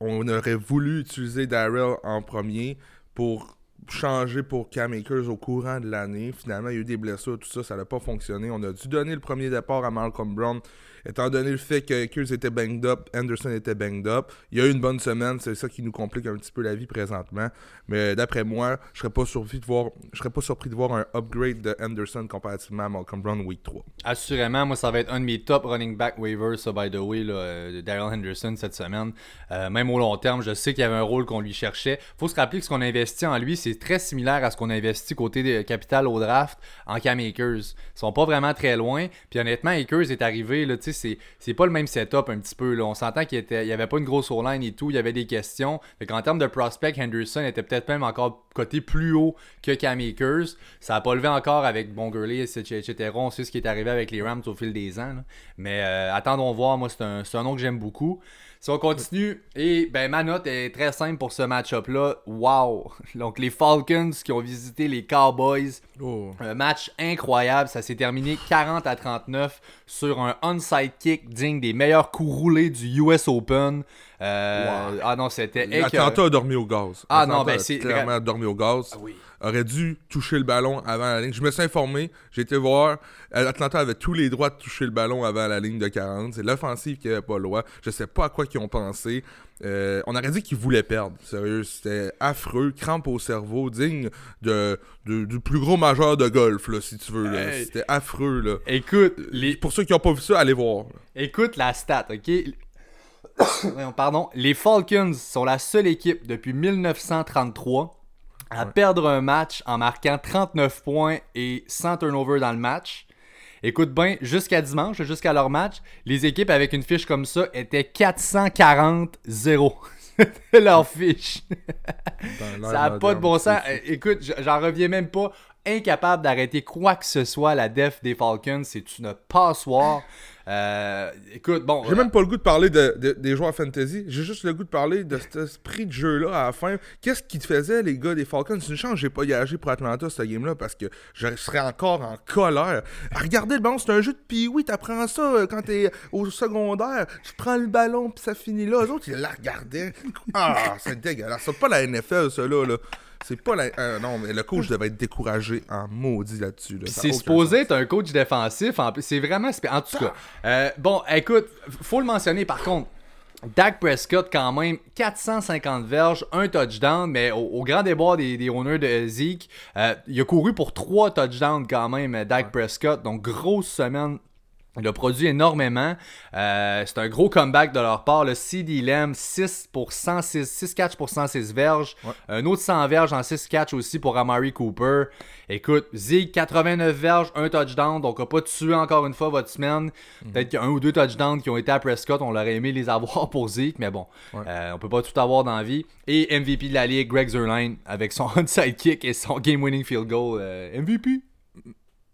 Speaker 2: on aurait voulu utiliser Darrell en premier pour changé pour Cam Akers au courant de l'année. Finalement, il y a eu des blessures, tout ça, ça n'a pas fonctionné. On a dû donner le premier départ à Malcolm Brown étant donné le fait que Akers était banged up, Anderson était banged up. Il y a eu une bonne semaine, c'est ça qui nous complique un petit peu la vie présentement. Mais d'après moi, je serais pas surpris de voir je serais pas surpris de voir un upgrade de Anderson comparativement à Malcolm Brown week 3.
Speaker 1: Assurément, moi ça va être un de mes top running back waivers, ça by the way, là, euh, Daryl Henderson cette semaine. Euh, même au long terme, je sais qu'il y avait un rôle qu'on lui cherchait. Faut se rappeler que ce qu'on a investi en lui, c'est très similaire à ce qu'on a investi côté de capital au draft en Cam Akers. Ils sont pas vraiment très loin. Puis honnêtement, Akers est arrivé, là, tu c'est pas le même setup un petit peu. Là. On s'entend qu'il n'y avait pas une grosse O-line et tout, il y avait des questions. Fait en termes de prospect, Henderson était peut-être même encore côté plus haut que Cam Akers. Ça n'a pas levé encore avec Bon etc. On sait ce qui est arrivé avec les Rams au fil des ans. Mais euh, attendons voir, moi c'est un, un nom que j'aime beaucoup. Si on continue, et ben ma note est très simple pour ce match-up-là. Wow! <laughs> Donc les Falcons qui ont visité les Cowboys. Oh. Un match incroyable. Ça s'est terminé 40 à 39 sur un onside kick digne des meilleurs coups roulés du US Open. Euh, ah non, c'était.
Speaker 2: Atlanta a dormi au gaz.
Speaker 1: Ah non, ben c'est.
Speaker 2: Clairement dormi au gaz. Ah oui aurait dû toucher le ballon avant la ligne. Je me suis informé, j'ai été voir. Atlanta avait tous les droits de toucher le ballon avant la ligne de 40. C'est l'offensive qui n'avait pas le droit. Je sais pas à quoi ils ont pensé. Euh, on aurait dit qu'ils voulaient perdre. Sérieux, c'était affreux, crampe au cerveau, digne de, du plus gros majeur de golf, là, si tu veux. C'était affreux. Là.
Speaker 1: Écoute,
Speaker 2: pour ceux qui n'ont pas vu ça, allez voir.
Speaker 1: Écoute la stat, ok? <coughs> Pardon. Les Falcons sont la seule équipe depuis 1933 à perdre un match en marquant 39 points et 100 turnovers dans le match. Écoute bien, jusqu'à dimanche, jusqu'à leur match, les équipes avec une fiche comme ça étaient 440-0. <laughs> C'était leur fiche. ça n'a pas de bon sens. Écoute, j'en reviens même pas. Incapable d'arrêter quoi que ce soit la def des Falcons. C'est une passoire. Euh, écoute, bon.
Speaker 2: J'ai même pas le goût de parler de, des joueurs fantasy. J'ai juste le goût de parler de cet esprit de jeu-là à la fin. Qu'est-ce qu'ils faisaient, les gars des Falcons? C'est une chance j'ai pas gagé pour Atlanta, cette game-là, parce que je serais encore en colère. Regardez le ballon, c'est un jeu de pee oui, t'apprends ça euh, quand t'es au secondaire. Tu prends le ballon, puis ça finit là. Les autres, ils la regardaient. Ah, c'est dégueulasse. C'est pas la NFL, ça, là. C'est pas la. Euh, non, mais le coach devait être découragé en maudit là-dessus.
Speaker 1: c'est supposé être un coach défensif. En c'est vraiment. En tout cas. Euh, bon, écoute, faut le mentionner par contre. Dak Prescott, quand même, 450 verges, un touchdown, mais au, grand débat des, des owners de Zeke, euh, il a couru pour trois touchdowns quand même, Dak Prescott. Donc, grosse semaine il a produit énormément. Euh, c'est un gros comeback de leur part. Le CD Lamb, 6 pour 106, 6 catch pour 106 verges. Un autre 100 verges en 6 catch aussi pour Amari Cooper. Écoute, Zig, 89 verges, un touchdown. Donc, on n'a pas tué encore une fois votre semaine. Mhm. Peut-être qu'il y a un ou deux touchdowns qui ont été à Prescott. On l'aurait aimé les avoir <laughs> pour Zeke, mais bon, euh, on peut pas tout avoir dans la vie. Et MVP de la ligue, Greg Zerline, avec son <laughs> onside kick et son game-winning field goal. Euh, MVP.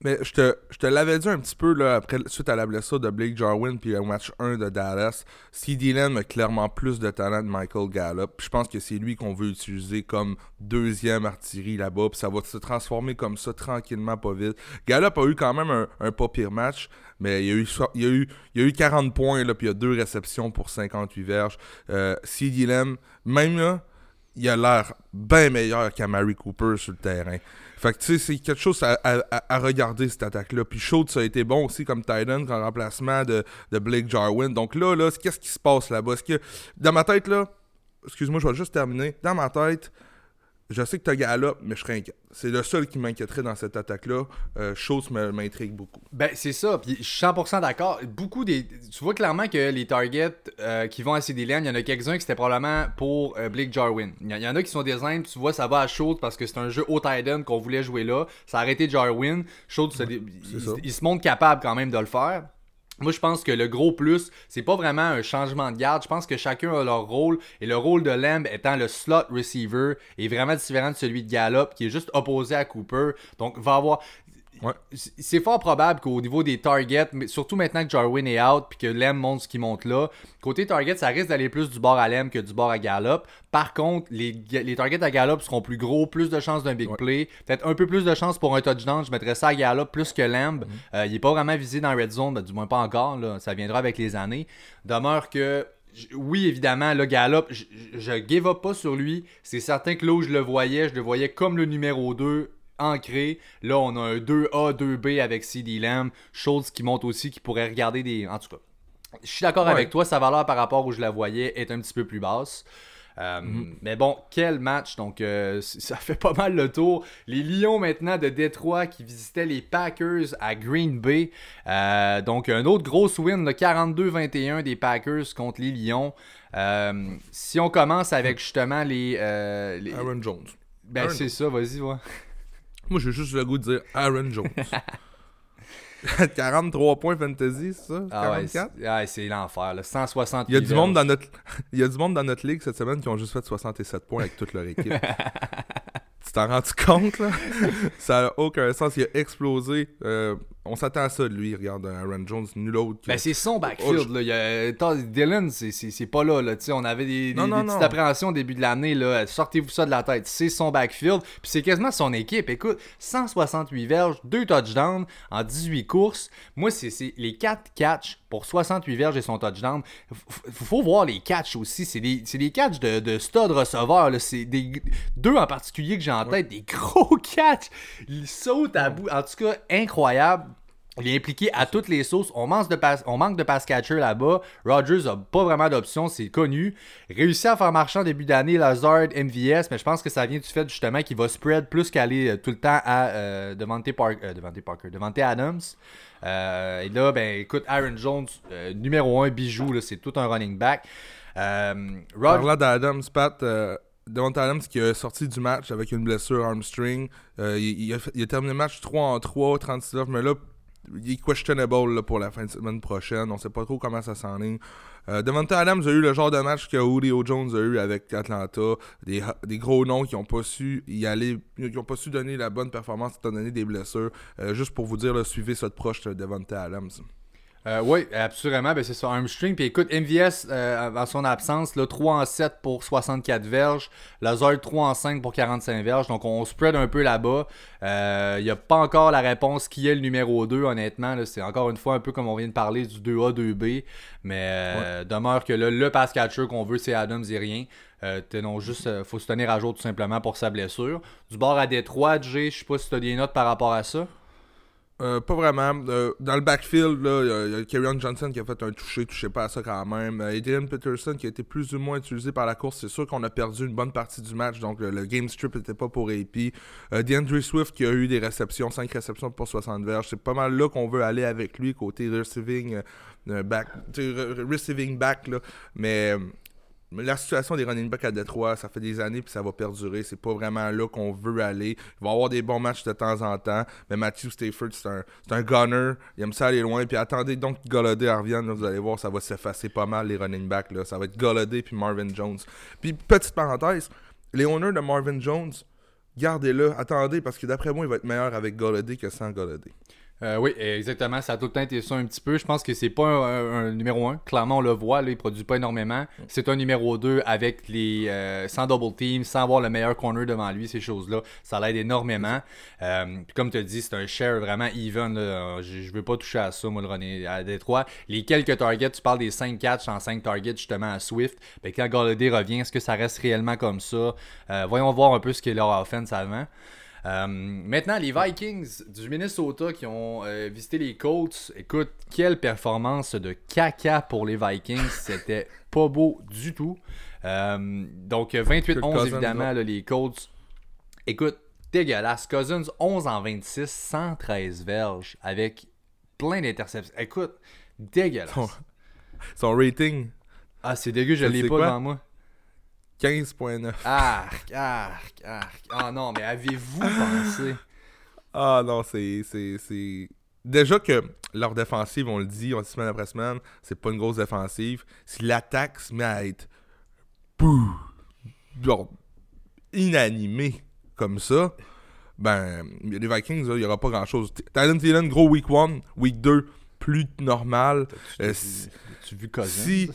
Speaker 2: Mais je te, je te l'avais dit un petit peu là, après, suite à la blessure de Blake Jarwin puis le match 1 de Dallas. CD Lamb a clairement plus de talent de Michael Gallup. Je pense que c'est lui qu'on veut utiliser comme deuxième artillerie là-bas. Puis ça va se transformer comme ça tranquillement, pas vite. Gallup a eu quand même un, un pas pire match. Mais il a eu, il a eu, il a eu 40 points, là, puis il y a deux réceptions pour 58 verges. Euh, CD Lamb, même là, il a l'air bien meilleur qu'Amari Cooper sur le terrain. Fait que tu sais, c'est quelque chose à, regarder cette attaque-là. Puis Schultz a été bon aussi comme Titan en remplacement de, Blake Jarwin. Donc là, là, qu'est-ce qui se passe là-bas? que dans ma tête, là, excuse-moi, je vais juste terminer. Dans ma tête, je sais que tu as Gallup, mais je serais inquiet. C'est le seul qui m'inquiéterait dans cette attaque-là. Euh, chose m'intrigue beaucoup.
Speaker 1: Ben, c'est ça. Puis je suis 100% d'accord. Beaucoup des. Tu vois clairement que les targets euh, qui vont à CD Lamb, il y en a quelques-uns qui c'était probablement pour euh, Blake Jarwin. Il y, en a qui sont des Indes, tu vois, ça va à Schultz parce que c'est un jeu haut tight qu'on voulait jouer là. Ça a arrêté Jarwin. Schultz, il se montre capable quand même de le faire. Moi, je pense que le gros plus, c'est pas vraiment un changement de garde. Je pense que chacun a leur rôle. Et le rôle de Lamb étant le slot receiver est vraiment différent de celui de Gallup, qui est juste opposé à Cooper. Donc, va avoir. C'est fort probable qu'au niveau des targets, mais surtout maintenant que Jarwin est out puis que Lem montre ce qu'il monte là, côté target, ça risque d'aller plus du bord à Lem que du bord à Gallup. Par contre, les, les targets à Gallup seront plus gros, plus de chances d'un big play, peut-être un peu plus de chances pour un touchdown. Je mettrais ça à Gallup plus que Lamb. Mhm. Euh, il n'est pas vraiment visé dans Red Zone, ben, du moins pas encore. Là. Ça viendra avec les années. Demeure que oui, évidemment, le Gallup, je, je give up pas sur lui. C'est certain que là où je le voyais, je le voyais comme le numéro 2 ancré. Là, on a un 2A, 2B avec CD Lamb. Chose qui monte aussi, qui pourrait regarder des. En tout cas, je suis d'accord avec toi, sa valeur par rapport où je la voyais est un petit peu plus basse. Euh, mhm. Mais bon, quel match. Donc, euh, <laughs> ça fait pas mal le tour. Les Lions maintenant de Détroit qui visitaient les Packers à Green Bay. Euh, donc, un autre gros win, le 42-21 des Packers contre les Lions. si on commence avec justement les,
Speaker 2: Aaron Jones.
Speaker 1: Ben, c'est ça, vas-y, ouais. <laughs>
Speaker 2: Moi, j'ai juste le goût de dire Aaron Jones. <laughs> <laughs> 43 points fantasy, c'est ça? 44?
Speaker 1: Ah ouais, c'est l'enfer. 160
Speaker 2: il y, a du monde dans notre... <laughs> il y a du monde dans notre ligue cette semaine qui ont juste fait 67 points avec toute leur équipe. tu t'en rends compte, là? ça n'a aucun sens. Il a explosé. Euh, on s'attend à ça de lui. Regarde, Aaron Jones, nul autre.
Speaker 1: Ben, c'est son backfield. là. Il y a... Dylan, c'est pas là. là. on avait des, petites appréhensions au début de l'année. Sortez-vous ça de la tête. C'est son backfield. Puis c'est quasiment son équipe. Écoute, 168 verges, 2 touchdowns en 18 courses. Moi, c'est les 4 catchs pour 68 verges et son touchdown. Faut, faut voir les catchs aussi. C'est des, des catchs de, de stud receveur. C'est des deux en particulier que j'ai en tête. Des <laughs> gros catchs. Il saute à bout. En tout cas, incroyable. Il est impliqué à toutes les sauces. On manque de pass, on manque de pass catcher là-bas. Rogers a pas vraiment d'options, c'est connu. Réussi à faire marcher en début d'année Lazard, MVS, mais je pense que ça vient du fait justement qu'il va spread plus qu'aller euh, tout le temps à euh, Devante, euh, Parker, Devante Adams. Euh, et là, ben écoute, Aaron Jones, numéro 1 bijou, c'est tout un running back.
Speaker 2: Parlant d'Adams, Pat, Devante Adams qui a sorti du match avec une blessure armstring. Il, a, il, a, terminé le match 3 en 3, 39, mais là, il est questionable pour la fin de semaine prochaine. On sait pas trop comment ça s'enligne. Euh, Devante Adams a eu le genre de match que Julio Jones a eu avec Atlanta. Des, gros noms qui n'ont pas su y aller, qui ont pas su donner la bonne performance étant donné des blessures. Euh, juste pour vous dire, suivez ça de proche Devante Adams.
Speaker 1: Euh, oui, absolument. Ben, c'est ça, Armstring. Puis écoute, MVS, euh, en son absence, là, 3 en 7 pour 64 verges. Lazard, 3 en 5 pour 45 verges. Donc, on spread un peu là-bas. Il euh, n'y a pas encore la réponse qui est le numéro 2, honnêtement. C'est encore une fois un peu comme on vient de parler du 2A, 2B. Mais demeure que là, le pass catcher qu'on veut, c'est Adams et rien. non, juste, faut se tenir à jour tout simplement pour sa blessure. Du bord à Détroit, G, je sais pas si tu as des notes par rapport à ça.
Speaker 2: Euh, pas vraiment. Euh, dans le backfield, il y a, Kerryon Johnson qui a fait un toucher, touché pas à ça quand même. Euh, Adrian Peterson qui a été plus ou moins utilisé par la course. C'est sûr qu'on a perdu une bonne partie du match, donc le, game strip n'était pas pour AP. DeAndre Swift qui a eu des réceptions, 5 réceptions pour 60 verges. C'est pas mal là qu'on veut aller avec lui côté receiving back, receiving back là. Mais la situation des running backs à Détroit, ça fait des années puis ça va perdurer. C'est pas vraiment là qu'on veut aller. Il va y avoir des bons matchs de temps en temps. Mais Matthew Stafford, c'est un, un, gunner. Il aime ça aller loin. Puis attendez donc que Golladay revienne. vous allez voir, ça va s'effacer pas mal les running backs. Là. Ça va être Golladay puis Marvin Jones. Puis petite parenthèse, les owners de Marvin Jones, gardez-le. Attendez parce que d'après moi, il va être meilleur avec Golladay que sans Golladay.
Speaker 1: Euh, oui, exactement. Ça a tout le temps été ça un petit peu. Je pense que c'est pas un, numéro 1. Clairement, on le voit. Là, il produit pas énormément. C'est un numéro 2 avec les euh, sans double team, sans avoir le meilleur corner devant lui, ces choses-là. Ça l'aide énormément. Euh, comme tu as dit, c'est un share vraiment even. Je, je veux pas toucher à ça, moi, le René à Détroit. Les quelques targets, tu parles des 5 catchs en 5 targets justement à Swift. Ben, quand Galladay revient, est-ce que ça reste réellement comme ça? voyons voir un peu ce qu'est leur offense avant. Euh, maintenant, les Vikings du Minnesota qui ont euh, visité les Colts. Écoute, quelle performance de caca pour les Vikings. <laughs> C'était pas beau du tout. Euh, donc, 28-11, évidemment, les Colts Écoute, dégueulasse. Cousins, 11 en 26, 113 verges avec plein d'interceptions. Écoute, dégueulasse.
Speaker 2: Son, rating.
Speaker 1: Ah, c'est dégueu, je l'ai pas devant moi.
Speaker 2: 15.9.
Speaker 1: Arc, arc, arc. Ah non, mais avez-vous pensé?
Speaker 2: Ah non, c'est. Déjà que leur défensive, on le dit, on dit semaine après semaine, c'est pas une grosse défensive. Si l'attaque se met à être. Genre, inanimé comme ça, ben, les Vikings, il n'y aura pas grand chose. Tylen Thielen, gros week 1, week 2, plus normal.
Speaker 1: Tu, euh, tu, vu Si,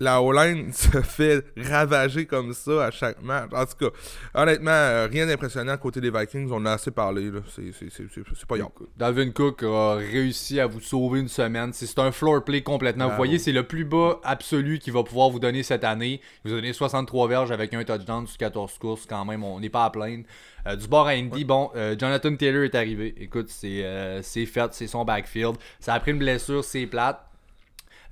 Speaker 2: la O-line <laughs> se fait ravager comme ça à chaque match. En tout cas, honnêtement, euh, rien d'impressionnant à côté des Vikings. On a assez parlé. C'est pas grave.
Speaker 1: Dalvin Cook a réussi à vous sauver une semaine. C'est un floor play complètement. vous voyez, c'est le plus bas absolu qu'il va pouvoir vous donner cette année. Il vous a donné 63 verges avec un touchdown sur 14 courses quand même. On n'est pas à plaindre. Euh, du bord à Indy, bon, euh, Jonathan Taylor est arrivé. Écoute, c'est fait, c'est son backfield. Ça a pris une blessure, c'est plate.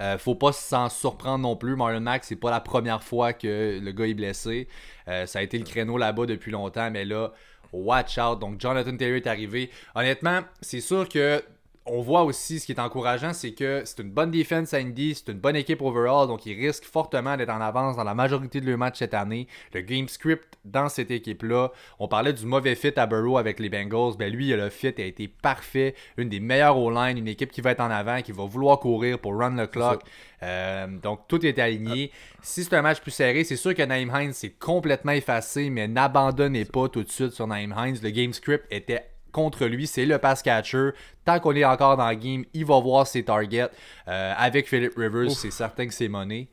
Speaker 1: Euh, faut pas s'en surprendre non plus. Marlon Mack, c'est pas la première fois que le gars est blessé. Euh, ça a été le créneau là-bas depuis longtemps, mais là, watch out. Donc, Jonathan Taylor est arrivé. Honnêtement, c'est sûr que on voit aussi ce qui est encourageant, c'est que c'est une bonne défense à Indy, c'est une bonne équipe overall, donc ils risquent fortement d'être en avance dans la majorité de leurs matchs cette année. Le game script dans cette équipe-là, on parlait du mauvais fit à Burrow avec les Bengals, ben lui, le fit a été parfait, une des meilleures O-line, une équipe qui va être en avant, qui va vouloir courir pour run the clock. Euh, donc tout est aligné. Si c'est un match plus serré, c'est sûr que Naïm Hines s'est complètement effacé, mais n'abandonnez pas tout de suite sur Naïm Hines. Le game script était contre lui, c'est le pass catcher. Tant qu'on est encore dans le game, il va voir ses targets. Euh, avec Philip Rivers, c'est certain que c'est monnaie.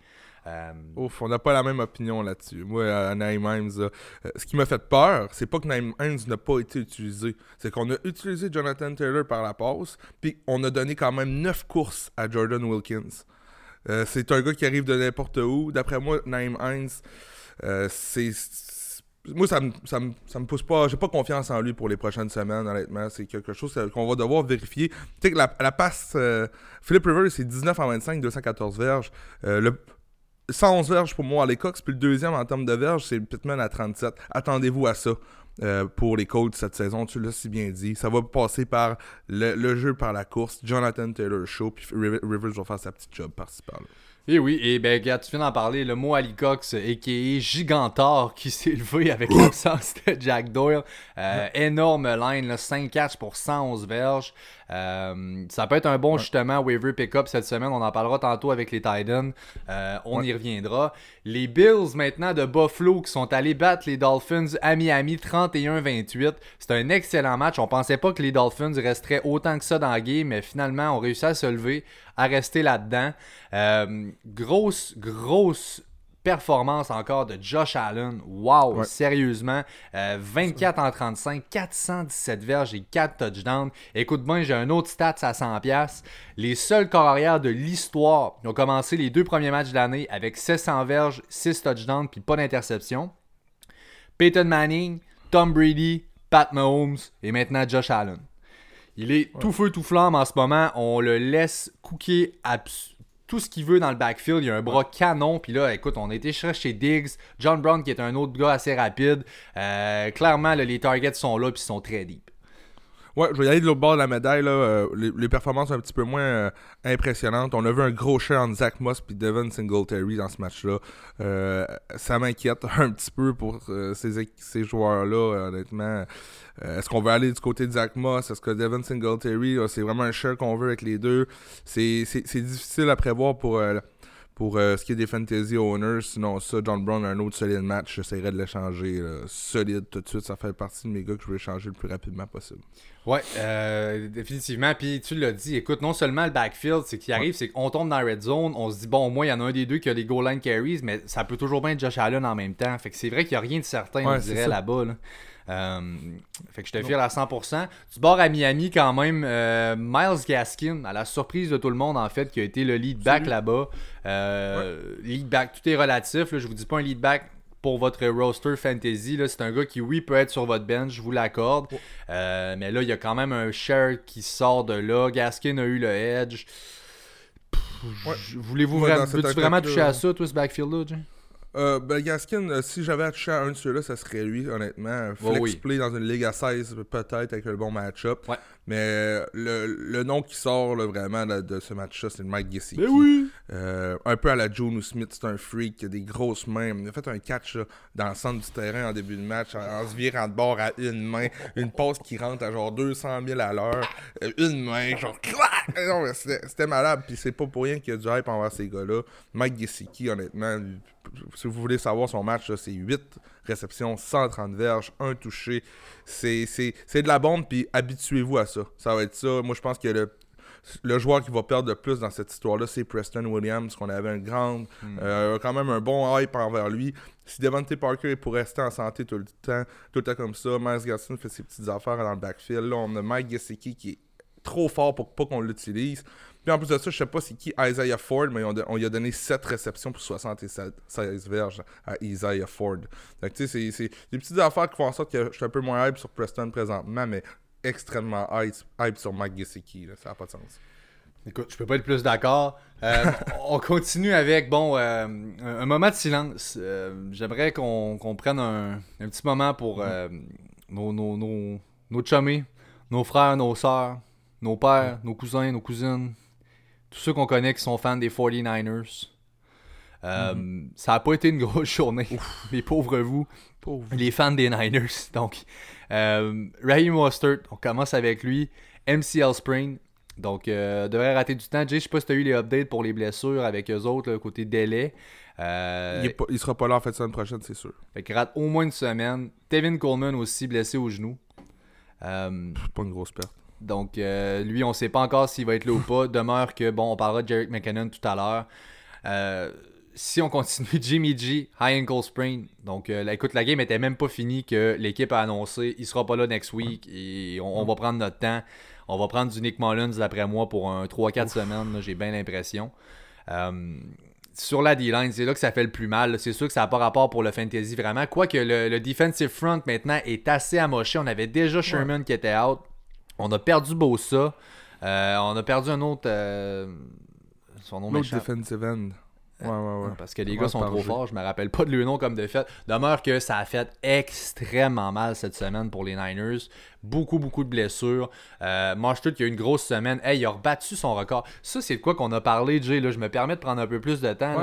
Speaker 2: Euh, Ouf, on n'a pas la même opinion là-dessus. Moi, à euh, ce qui m'a fait peur, c'est pas que Naim Hines n'a pas été utilisé. C'est qu'on a utilisé Jonathan Taylor par la passe, puis on a donné quand même 9 courses à Jordan Wilkins. c'est un gars qui arrive de n'importe où. D'après moi, Naim Hines, c'est moi, ça me, ça, me, ça me pousse pas. J'ai pas confiance en lui pour les prochaines semaines, honnêtement. C'est quelque chose qu'on va devoir vérifier. Tu sais que la, passe. Euh, Philip Rivers, c'est 19 en 25, 214 verges. Euh, le 111 verges pour moi, les Cox. Puis le deuxième en termes de verges, c'est Pittman à 37. Attendez-vous à ça. Euh, pour les Colts cette saison, tu l'as si bien dit. Ça va passer par le, jeu, par la course. Jonathan Taylor Show, puis Rivers va faire sa petite job par-ci par-là.
Speaker 1: Et eh oui, et ben, regarde, tu viens d'en parler, le mot Ali Cox, a.k.a. Gigantor, qui s'est levé avec <coughs> l'absence de Jack Doyle. Euh, énorme line, 5 catch pour 111 verges. Euh, ça peut être un bon justement waiver pick-up cette semaine. On en parlera tantôt avec les Titans. Euh, on y reviendra. Les Bills maintenant de Buffalo qui sont allés battre les Dolphins à Miami 31-28. C'est un excellent match. On pensait pas que les Dolphins resteraient autant que ça dans la game, mais finalement on réussit à se lever, à rester là-dedans. Euh, grosse, grosse performance encore de Josh Allen. Wow, sérieusement. 24 euh, en 35, 417 verges et 4 touchdowns. Écoute bien, j'ai un autre stats à 100$. Les seuls carrières de l'histoire qui ont commencé les deux premiers matchs de l'année avec 700 verges, 6 touchdowns puis pas d'interception. Peyton Manning, Tom Brady, Pat Mahomes et maintenant Josh Allen. Il est tout feu, tout flamme en ce moment. On le laisse cooker tout ce qu'il veut dans le backfield. Il a un bras canon. Puis là, écoute, on a été chercher Diggs, John Brown qui est un autre gars assez rapide. Euh, clairement, les targets sont là puis sont très deep.
Speaker 2: Ouais, je vais y aller de l'autre bord de la médaille. Là. Euh, les, performances sont un petit peu moins euh, impressionnantes. On a vu un gros share entre Zach Moss et Devin Singletary dans ce match-là. Euh, ça m'inquiète <laughs> un petit peu pour ces, ces joueurs-là, honnêtement. Est-ce qu'on veut aller du côté de Zach Moss? Est-ce que Devin Singletary, c'est vraiment un share qu'on veut avec les deux? C'est difficile à prévoir pour pour euh, ce qui est des fantasy owners, sinon ça, John Brown a un autre solide match, j'essaierai de l'échanger solide tout de suite. Ça fait partie de mes gars que je veux échanger le plus rapidement possible.
Speaker 1: Ouais, euh, définitivement. Puis tu l'as dit, écoute, non seulement le backfield, c'est qui arrive, c'est qu'on tombe dans la red zone, on se dit, bon, au moins, il y en a un des deux qui a des goal line carries, mais ça peut toujours bien être Josh Allen en même temps. Fait que c'est vrai qu'il n'y a rien de certain, on dirait, là-bas. Là. Euh, fait que je te file à 100%. Du bord à Miami, quand même, euh, Miles Gaskin, à la surprise de tout le monde, en fait, qui a été le lead back là-bas. Euh, lead back, tout est relatif. Là, je vous dis pas un lead back pour votre roster fantasy. C'est un gars qui, oui, peut être sur votre bench, je vous l'accorde. mais là, il y a quand même un share qui sort de là. Gaskin a eu le edge. Voulez-vous vraiment, vraiment toucher à ça, toi, ce backfield-là,
Speaker 2: Euh, ben, Gaskin, euh, si j'avais à toucher à un de ceux-là, ça serait lui, honnêtement. Flex play dans une ligue à 16, peut-être avec le bon match-up. Mais euh, le, nom qui sort vraiment de ce match-là, c'est Mike Gesicki.
Speaker 1: Ben oui.
Speaker 2: un peu à la Joe Smith, c'est un freak, qui a des grosses mains. Il a fait un catch dans le centre du terrain en début de match, en, se virant de bord à une main. Une passe qui rentre à genre 200 000 à l'heure. une main, genre C'était malade. Puis c'est pas pour rien qu'il y a du hype envers ces gars-là. Mike Gesicki, honnêtement, si vous voulez savoir son match, c'est 8 réceptions, 130 verges, un touché. C'est de la bombe, puis habituez-vous à ça. Ça va être ça. Moi, je pense que le, le joueur qui va perdre le plus dans cette histoire-là, c'est Preston Williams, qu'on avait un grand, hmm. euh, quand même un bon hype envers lui. Si Devante Parker est pour rester en santé tout le temps, tout le temps comme ça, Miles Gaston fait ses petites affaires dans le backfield. Là, on a Mike Gesicki qui est trop fort pour pas qu'on l'utilise. Puis en plus de ça, je sais pas c'est qui Isaiah Ford, mais on, lui a donné 7 réceptions pour 76 verges à Isaiah Ford. Donc tu sais, c'est des petites affaires qui font en sorte que je suis un peu moins hype sur Preston présentement, mais extrêmement hype, sur Mike Gesicki. Ça n'a pas de sens.
Speaker 1: Écoute, je peux pas être plus d'accord. Euh, <laughs> on continue avec, bon, euh, un, moment de silence. Euh, j'aimerais qu'on prenne un, petit moment pour nos, nos, nos, nos chummies, nos frères, nos sœurs, nos pères, nos cousins, nos cousines, tous ceux qu'on connaît qui sont fans des 49ers. Euh, mhm. Ça n'a pas été une grosse <laughs> journée, les pauvres vous, les fans des Niners. <laughs> Donc, euh, Raheem Mostert, on commence avec lui. MCL Spring, donc euh, devrait rater du temps. Jay, je sais pas si tu as eu les updates pour les blessures avec eux autres, côté délai.
Speaker 2: Euh, il, ne sera pas là en fait la semaine prochaine, c'est sûr.
Speaker 1: Fait qu'il rate au moins une semaine. Tevin Coleman aussi blessé au genou.
Speaker 2: Pas une grosse perte.
Speaker 1: Donc, euh, lui, on ne sait pas encore s'il va être là ou pas. Demeure que, bon, on parlera de Jarek McKinnon tout à l'heure. Euh, si on continue, <laughs> Jimmy G, high ankle sprain. Donc, euh, écoute, la game était même pas finie que l'équipe a annoncé il sera pas là next week et on, va prendre notre temps. On va prendre du Nick Mullins d'après moi pour un 3-4 semaines, j'ai bien l'impression. sur la D-line, c'est là que ça fait le plus mal. C'est sûr que ça n'a pas rapport pour le fantasy vraiment. Quoique le, le defensive front maintenant est assez amoché. On avait déjà Sherman qui était out. On a perdu Bosa. Euh, on a perdu un autre. Euh, son nom
Speaker 2: L'autre defensive end. Ouais, ouais, ouais.
Speaker 1: Parce que les gars sont trop forts, je me rappelle pas de leur nom comme de fait. Demeure que ça a fait extrêmement mal cette semaine pour les Niners beaucoup, beaucoup de blessures. Euh, Mostert qui a eu une grosse semaine. Hey, il a rebattu son record. Ça, c'est de quoi qu'on a parlé, Jay. Là, je me permets de prendre un peu plus de temps.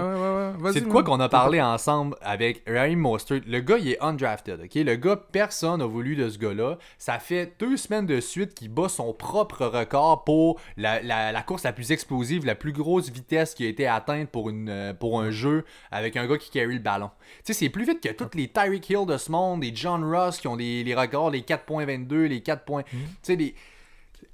Speaker 1: c'est de quoi qu'on a parlé ensemble avec Raheem Mostert. Le gars, il est undrafted. ok? Le gars, personne n'a voulu de ce gars-là. Ça fait deux semaines de suite qu'il bat son propre record pour la, la, course la plus explosive, la plus grosse vitesse qui a été atteinte pour, une, euh, pour un jeu avec un gars qui carry le ballon. Tu sais, c'est plus vite que tous les Tyreek Hill de ce monde, les John Ross qui ont les, les records, les 4.22, les 4 points. Hmm. Tu sais,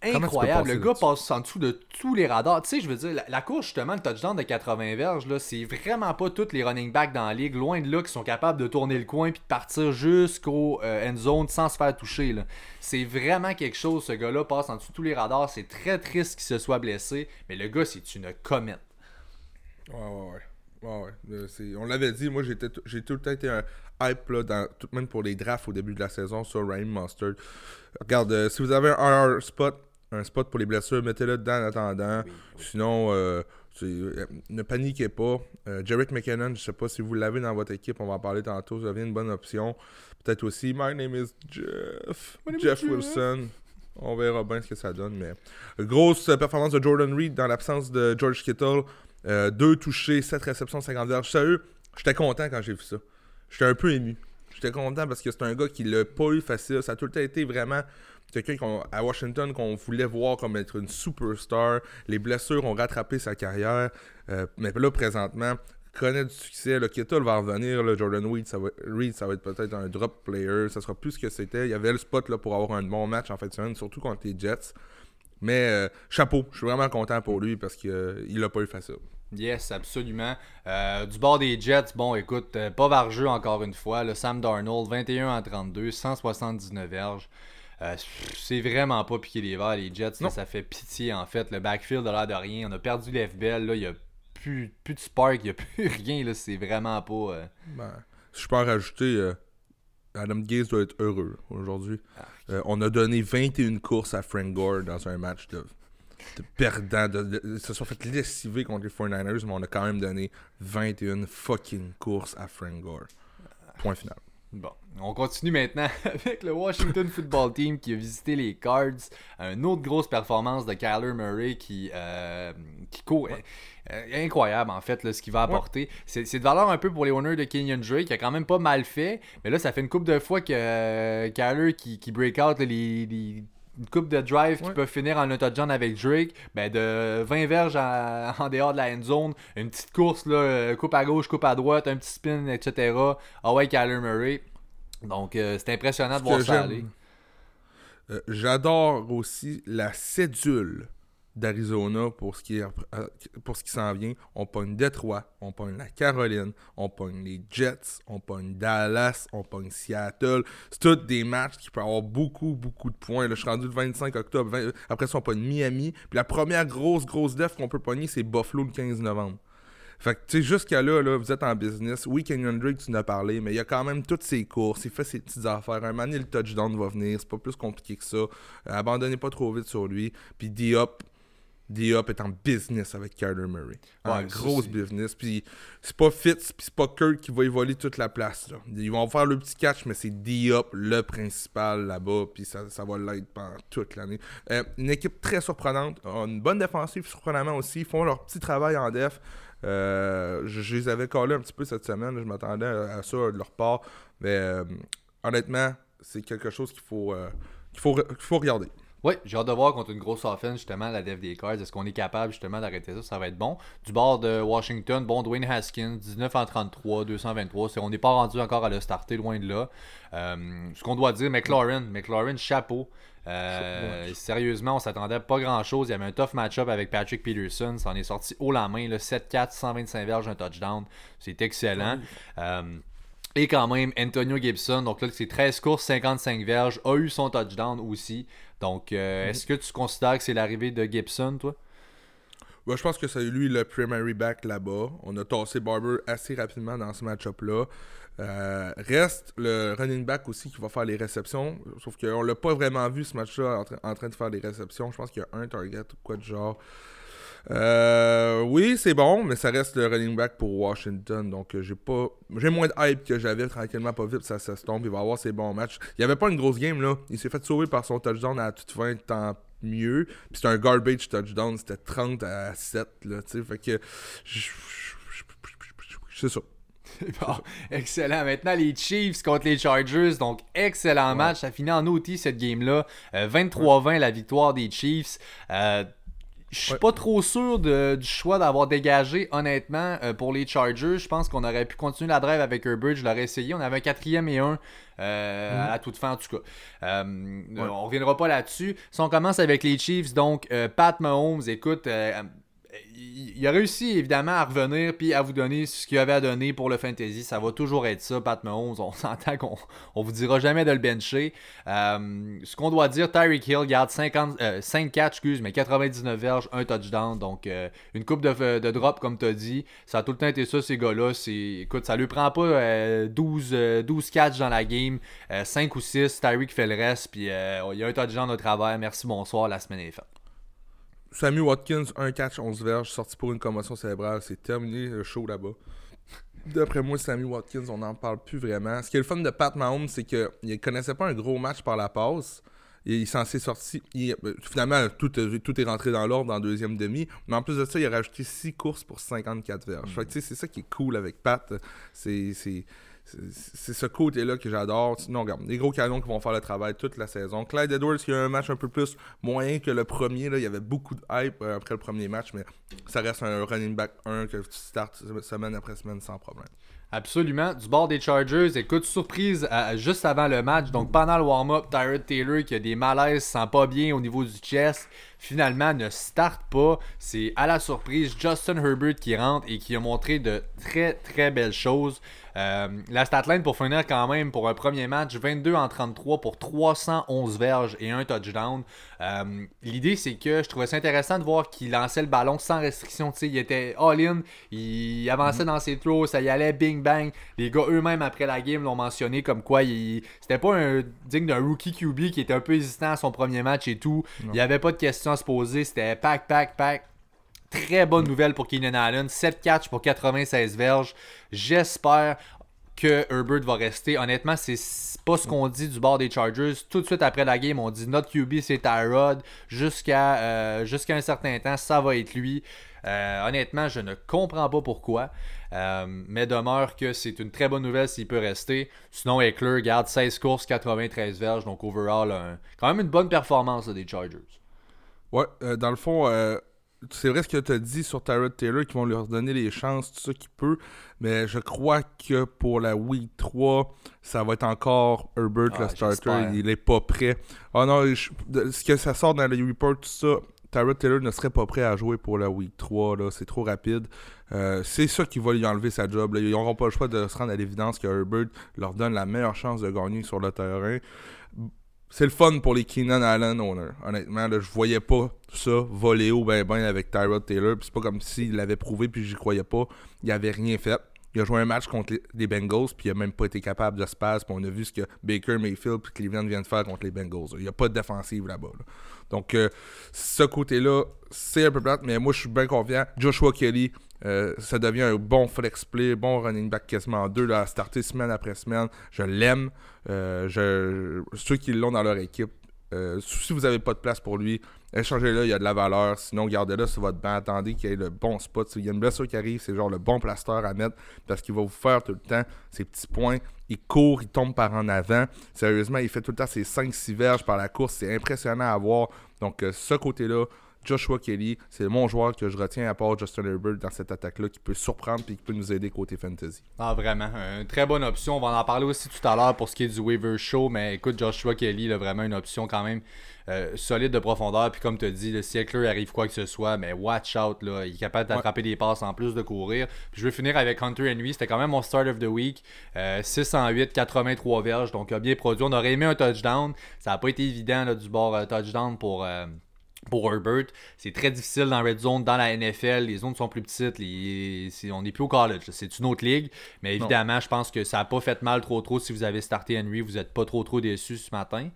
Speaker 1: incroyable. Le gars passe en dessous de tous les radars. Tu sais, je veux dire, la, course, justement, le touchdown de 80 verges, là, c'est vraiment pas tous les running backs dans la ligue, loin de là, qui sont capables de tourner le coin puis de partir jusqu'au euh, end zone sans se faire toucher. C'est vraiment quelque chose, ce gars-là passe en dessous de tous les radars. C'est très triste qu'il se soit blessé, mais le gars, c'est une comète.
Speaker 2: Ouais, ouais, ouais. Ouais. On l'avait dit, moi j'ai tout le temps été un hype là, dans, tout, même pour les drafts au début de la saison sur Rain Mustard. Regarde, euh, si vous avez un spot, un spot pour les blessures, mettez-le dedans en attendant. Sinon, euh, euh, ne paniquez pas. Jarrett McKinnon, je sais pas si vous l'avez dans votre équipe, on va en parler tantôt, ça devient une bonne option. Peut-être aussi, My name is Jeff. Jeff Wilson. On verra bien ce que ça donne. Mais grosse performance de Jordan Reed dans l'absence de George Kittle. Deux touchés, 7 réceptions, 50 verges. Sérieux, j'étais content quand j'ai vu ça. J'étais un peu ému. J'étais content parce que c'est un gars qui l'a pas eu facile. Ça a tout le temps été vraiment quelqu'un à Washington qu'on voulait voir comme être une superstar. Les blessures ont rattrapé sa carrière. Euh, mais là, présentement, connaît du succès. Le Kittle va revenir. le Jordan Reed, ça va, ça va être peut-être un drop player. Ça sera plus ce que c'était. Il y avait le spot là, pour avoir un bon match en fin de semaine, surtout contre les Jets. Mais euh, chapeau, je suis vraiment content pour lui parce qu'il euh, l'a pas eu facile.
Speaker 1: Yes, absolument. Euh, du bord des Jets, bon, écoute, euh, pas vargeux encore une fois. Le Sam Darnold, 21 en 32, 179 verges. Euh, c'est vraiment pas piqué les verres, les Jets. ça fait pitié, en fait. Le backfield a l'air de rien. On a perdu l'FBL. Là, il n'y a plus, plus de spark, il n'y a <laughs> plus rien. Là, c'est vraiment pas.
Speaker 2: Ben, si je peux en rajouter, Adam Gaze doit être heureux aujourd'hui. Ah, on a donné 21 courses à Frank Gore dans un match de perdants, de, se sont fait lessiver contre les 49ers, mais on a quand même donné 21 fucking courses à Frank Gore. Point final.
Speaker 1: Bon, on continue maintenant <laughs> avec le Washington Football Team qui a visité les Cards. Une autre grosse performance de Kyler Murray qui, euh, qui court. Euh, incroyable en fait ce qu'il va apporter. C'est de valeur un peu pour les owners de Kenyon Drake qui a quand même pas mal fait. Mais là, ça fait une coupe de fois que euh, Kyler qui, qui break out les, une coupe de drive qui peut finir en touchdown avec Drake, ben de 20 verges <laughs> en, dehors de la end zone, une petite course, là, euh, coupe à gauche, coupe à droite, un petit spin, etc. Ah ouais, Kyler Murray. Donc, euh, c'est impressionnant de voir ça aller.
Speaker 2: Euh, j'adore aussi la cédule d'Arizona pour ce qui euh, pour ce qui s'en vient. On pogne Détroit, on pogne la Caroline, on pogne les Jets, on pogne Dallas, on pogne Seattle. C'est tous des matchs qui peuvent avoir beaucoup, beaucoup de points. Là, je suis rendu le 25 octobre. après ça, on pogne Miami. Puis la première grosse, grosse def qu'on peut pogner, c'est Buffalo le 15 novembre. Fait que, tu sais, jusqu'à là, là, vous êtes en business. Oui, Kenyon Drake, tu en as parlé, mais il y a quand même toutes ses courses. Il fait ses petites affaires. Un moment le touchdown va venir. C'est pas plus compliqué que ça. Euh, abandonnez pas trop vite sur lui. Puis D-Up, D-Up est en business avec Kyler Murray. En grosse business. Puis c'est pas Fitz, puis c'est pas Kirk qui va y voler toute la place. Là. Ils vont faire le petit catch, mais c'est D-Up le principal là-bas. Puis ça, ça va l'être pendant toute l'année. Euh, une équipe très surprenante. Une bonne défensive, surprenamment aussi. Ils font leur petit travail en def. Euh, je, les avais collés un petit peu cette semaine. Je m'attendais à, ça de leur part. Mais euh, honnêtement, c'est quelque chose qu'il faut, qu'il faut, qu'il faut regarder.
Speaker 1: Oui, j'ai hâte de voir contre une grosse offense, justement, la dev des Cards. Est-ce qu'on est capable, justement, d'arrêter ça? Ça va être bon. Du bord de Washington, bon, Dwayne Haskins, 19 en 33, 223. on n'est pas rendu encore à le starter, loin de là. Euh, ce qu'on doit dire, McLaurin, McLaurin, chapeau. Euh, sérieusement, on s'attendait pas grand chose. Il y avait un tough match-up avec Patrick Peterson. Ça en est sorti haut la main. 7-4, 125 verges, un touchdown. C'est excellent. Euh, et quand même, Antonio Gibson, donc là, c'est 13 courses, 55 verges, a eu son touchdown aussi. Donc, euh, mhm. est-ce que tu considères que c'est l'arrivée de Gibson, toi?
Speaker 2: Je pense que c'est lui le primary back là-bas. On a tassé Barber assez rapidement dans ce match-up-là. Euh, reste le running back aussi qui va faire les réceptions. Sauf qu'on l'a pas vraiment vu ce match-là en, train de faire les réceptions. Je pense qu'il y a un target ou quoi de genre. Euh, oui, c'est bon, mais ça reste le running back pour Washington. Donc, euh, j'ai pas j'ai moins de hype que j'avais tranquillement, pas vite. Ça, ça se tombe. Il va avoir ses bons matchs. Il n'y avait pas une grosse game, là. Il s'est fait sauver par son touchdown à toute fin, tant mieux. Puis c'était un garbage touchdown. C'était 30 à 7, là. Tu sais, fait que. C'est ça. <laughs>
Speaker 1: Bon, excellent. Maintenant, les Chiefs contre les Chargers. Donc, excellent match. Ça finit en outil cette game-là. 23-20, euh, la victoire des Chiefs. Euh, je suis pas trop sûr du choix d'avoir dégagé, honnêtement, euh, pour les Chargers. Je pense qu'on aurait pu continuer la drive avec Herbert. Je l'aurais essayé. On avait un quatrième et un euh, mhm. à toute fin, en tout cas. Euh, on reviendra pas là-dessus. Si on commence avec les Chiefs, donc Pat Mahomes, écoute, il a réussi évidemment à revenir puis à vous donner ce qu'il avait à donner pour le fantasy. Ça va toujours être ça, Pat Mahomes. On <laughs> s'entend qu'on on vous dira jamais de le bencher. Euh, ce qu'on doit dire, Tyreek Hill garde 50, 5 catch, excuse, mais 99 verges, un touchdown. Donc euh, une coupe de, drop, comme tu as dit. Ça a tout le temps été ça, ces gars-là. Écoute, ça lui prend pas 12, euh, 12 catch dans la game. 5 ou 6, Tyreek fait le reste. Puis il y a un touchdown au travers. Merci, bonsoir. La semaine est faite.
Speaker 2: Sammy Watkins, un catch, 11 verges, sorti pour une commotion cérébrale. C'est terminé le show là-bas. D'après moi, Sammy Watkins, on n'en parle plus vraiment. Ce qui est le fun de Pat Mahomes, c'est qu'il ne connaissait pas un gros match par la passe. Il est censé sortir. Euh, finalement, tout, tout, est rentré dans l'ordre dans deuxième demi. Mais en plus de ça, il a rajouté 6 courses pour 54 verges. Mm. c'est ça qui est cool avec Pat. C'est c'est ce côté-là que j'adore. Sinon, regarde, les gros canons qui vont faire le travail toute la saison. Clyde Edwards qui a un match un peu plus moyen que le premier. Il y avait beaucoup de hype euh, après le premier match, mais ça reste un running back 1 que tu startes semaine après semaine sans problème.
Speaker 1: Absolument. Du bord des Chargers, écoute, surprise juste avant le match. Donc pendant le warm-up, Tyrod Taylor qui a des malaises, sent pas bien au niveau du chest, finalement ne starte pas. C'est à la surprise Justin Herbert qui rentre et qui a montré de très très belles choses. Euh, la statline pour finir quand même pour un premier match, 22 en 33 pour 311 verges et un touchdown. Euh, l'idée c'est que je trouvais ça intéressant de voir qu'il lançait le ballon sans restriction. il était all-in, il avançait mhm. dans ses throws, ça y allait bing bang. Les gars eux-mêmes, après la game, l'ont mentionné comme quoi il... c'était pas un digne d'un rookie QB qui était un peu hésitant à son premier match et tout. Il n'y avait pas de questions à se poser. C'était pack, pack, pack. Très bonne nouvelle pour Keenan Allen. 7 catch pour 96 verges. J'espère que Herbert va rester. Honnêtement, c'est pas ce qu'on dit du bord des Chargers. Tout de suite après la game, on dit notre QB c'est Tyrod. Jusqu'à euh, jusqu'à un certain temps, ça va être lui. Euh, honnêtement, je ne comprends pas pourquoi. Euh, mais demeure que c'est une très bonne nouvelle s'il peut rester. Sinon, Eckler garde 16 courses, 93 verges. Donc, overall, quand même une bonne performance des Chargers.
Speaker 2: Ouais, dans le fond, c'est vrai ce que tu as dit sur Tyrod Taylor, qui vont lui redonner les chances, tout ça qu'il peut. Mais je crois que pour la Week 3, ça va être encore Herbert le ah, starter. Il est pas prêt. Ah non, ce que ça sort dans les reports, tout ça, Tyrod Taylor ne serait pas prêt à jouer pour la Week 3. C'est trop rapide. Euh, c'est ça qui va lui enlever sa job. Ils n'auront pas le choix de se rendre à l'évidence que Herbert leur donne la meilleure chance de gagner sur le terrain c'est le fun pour les Keenan Allen owners. Honnêtement, là, je voyais pas ça voler au ben ben avec Tyrod Taylor. c'est pas comme s'il l'avait prouvé puis j'y croyais pas. Il avait rien fait. Il a joué un match contre les Bengals puis il a même pas été capable de se passer. on a vu ce que Baker Mayfield puis Cleveland viennent de faire contre les Bengals. Il n'y a pas de défensive là-bas. Donc euh, ce côté-là, c'est un peu plate, mais moi je suis bien confiant. Joshua Kelly, euh, ça devient un bon flex play, bon running back quasiment en deux, là, à starter semaine après semaine. Je l'aime. Euh, ceux qui l'ont dans leur équipe, euh, si vous n'avez pas de place pour lui, échangez-le, il y a de la valeur. Sinon, gardez-le sur votre banc. Attendez qu'il y ait le bon spot. S'il y a une blessure qui arrive, c'est genre le bon plaster à mettre parce qu'il va vous faire tout le temps ses petits points. Il court, il tombe par en avant. Sérieusement, il fait tout le temps ses 5-6 verges par la course. C'est impressionnant à voir. Donc, ce côté-là, Joshua Kelly, c'est mon joueur que je retiens à part Justin Herbert dans cette attaque-là qui peut surprendre et qui peut nous aider côté fantasy.
Speaker 1: Ah, vraiment. Une très bonne option. On va en parler aussi tout à l'heure pour ce qui est du waiver show. Mais écoute, Joshua Kelly, a vraiment une option quand même euh, solide de profondeur. Puis comme tu dit, le siècle arrive quoi que ce soit, mais watch out. Là, il est capable d'attraper des passes en plus de courir. Puis je vais finir avec Hunter Henry. C'était quand même mon start of the week. 608, 83 verges. Donc il a bien produit. On aurait aimé un touchdown. Ça n'a pas été évident là, du bord euh, touchdown pour. Pour Herbert. C'est très difficile dans Red Zone, dans la NFL. Les zones sont plus petites. on n'est plus au college. C'est une autre ligue. Mais évidemment, je pense que ça n'a pas fait mal trop trop si vous avez starté Henry. Vous n'êtes pas trop trop déçu ce matin.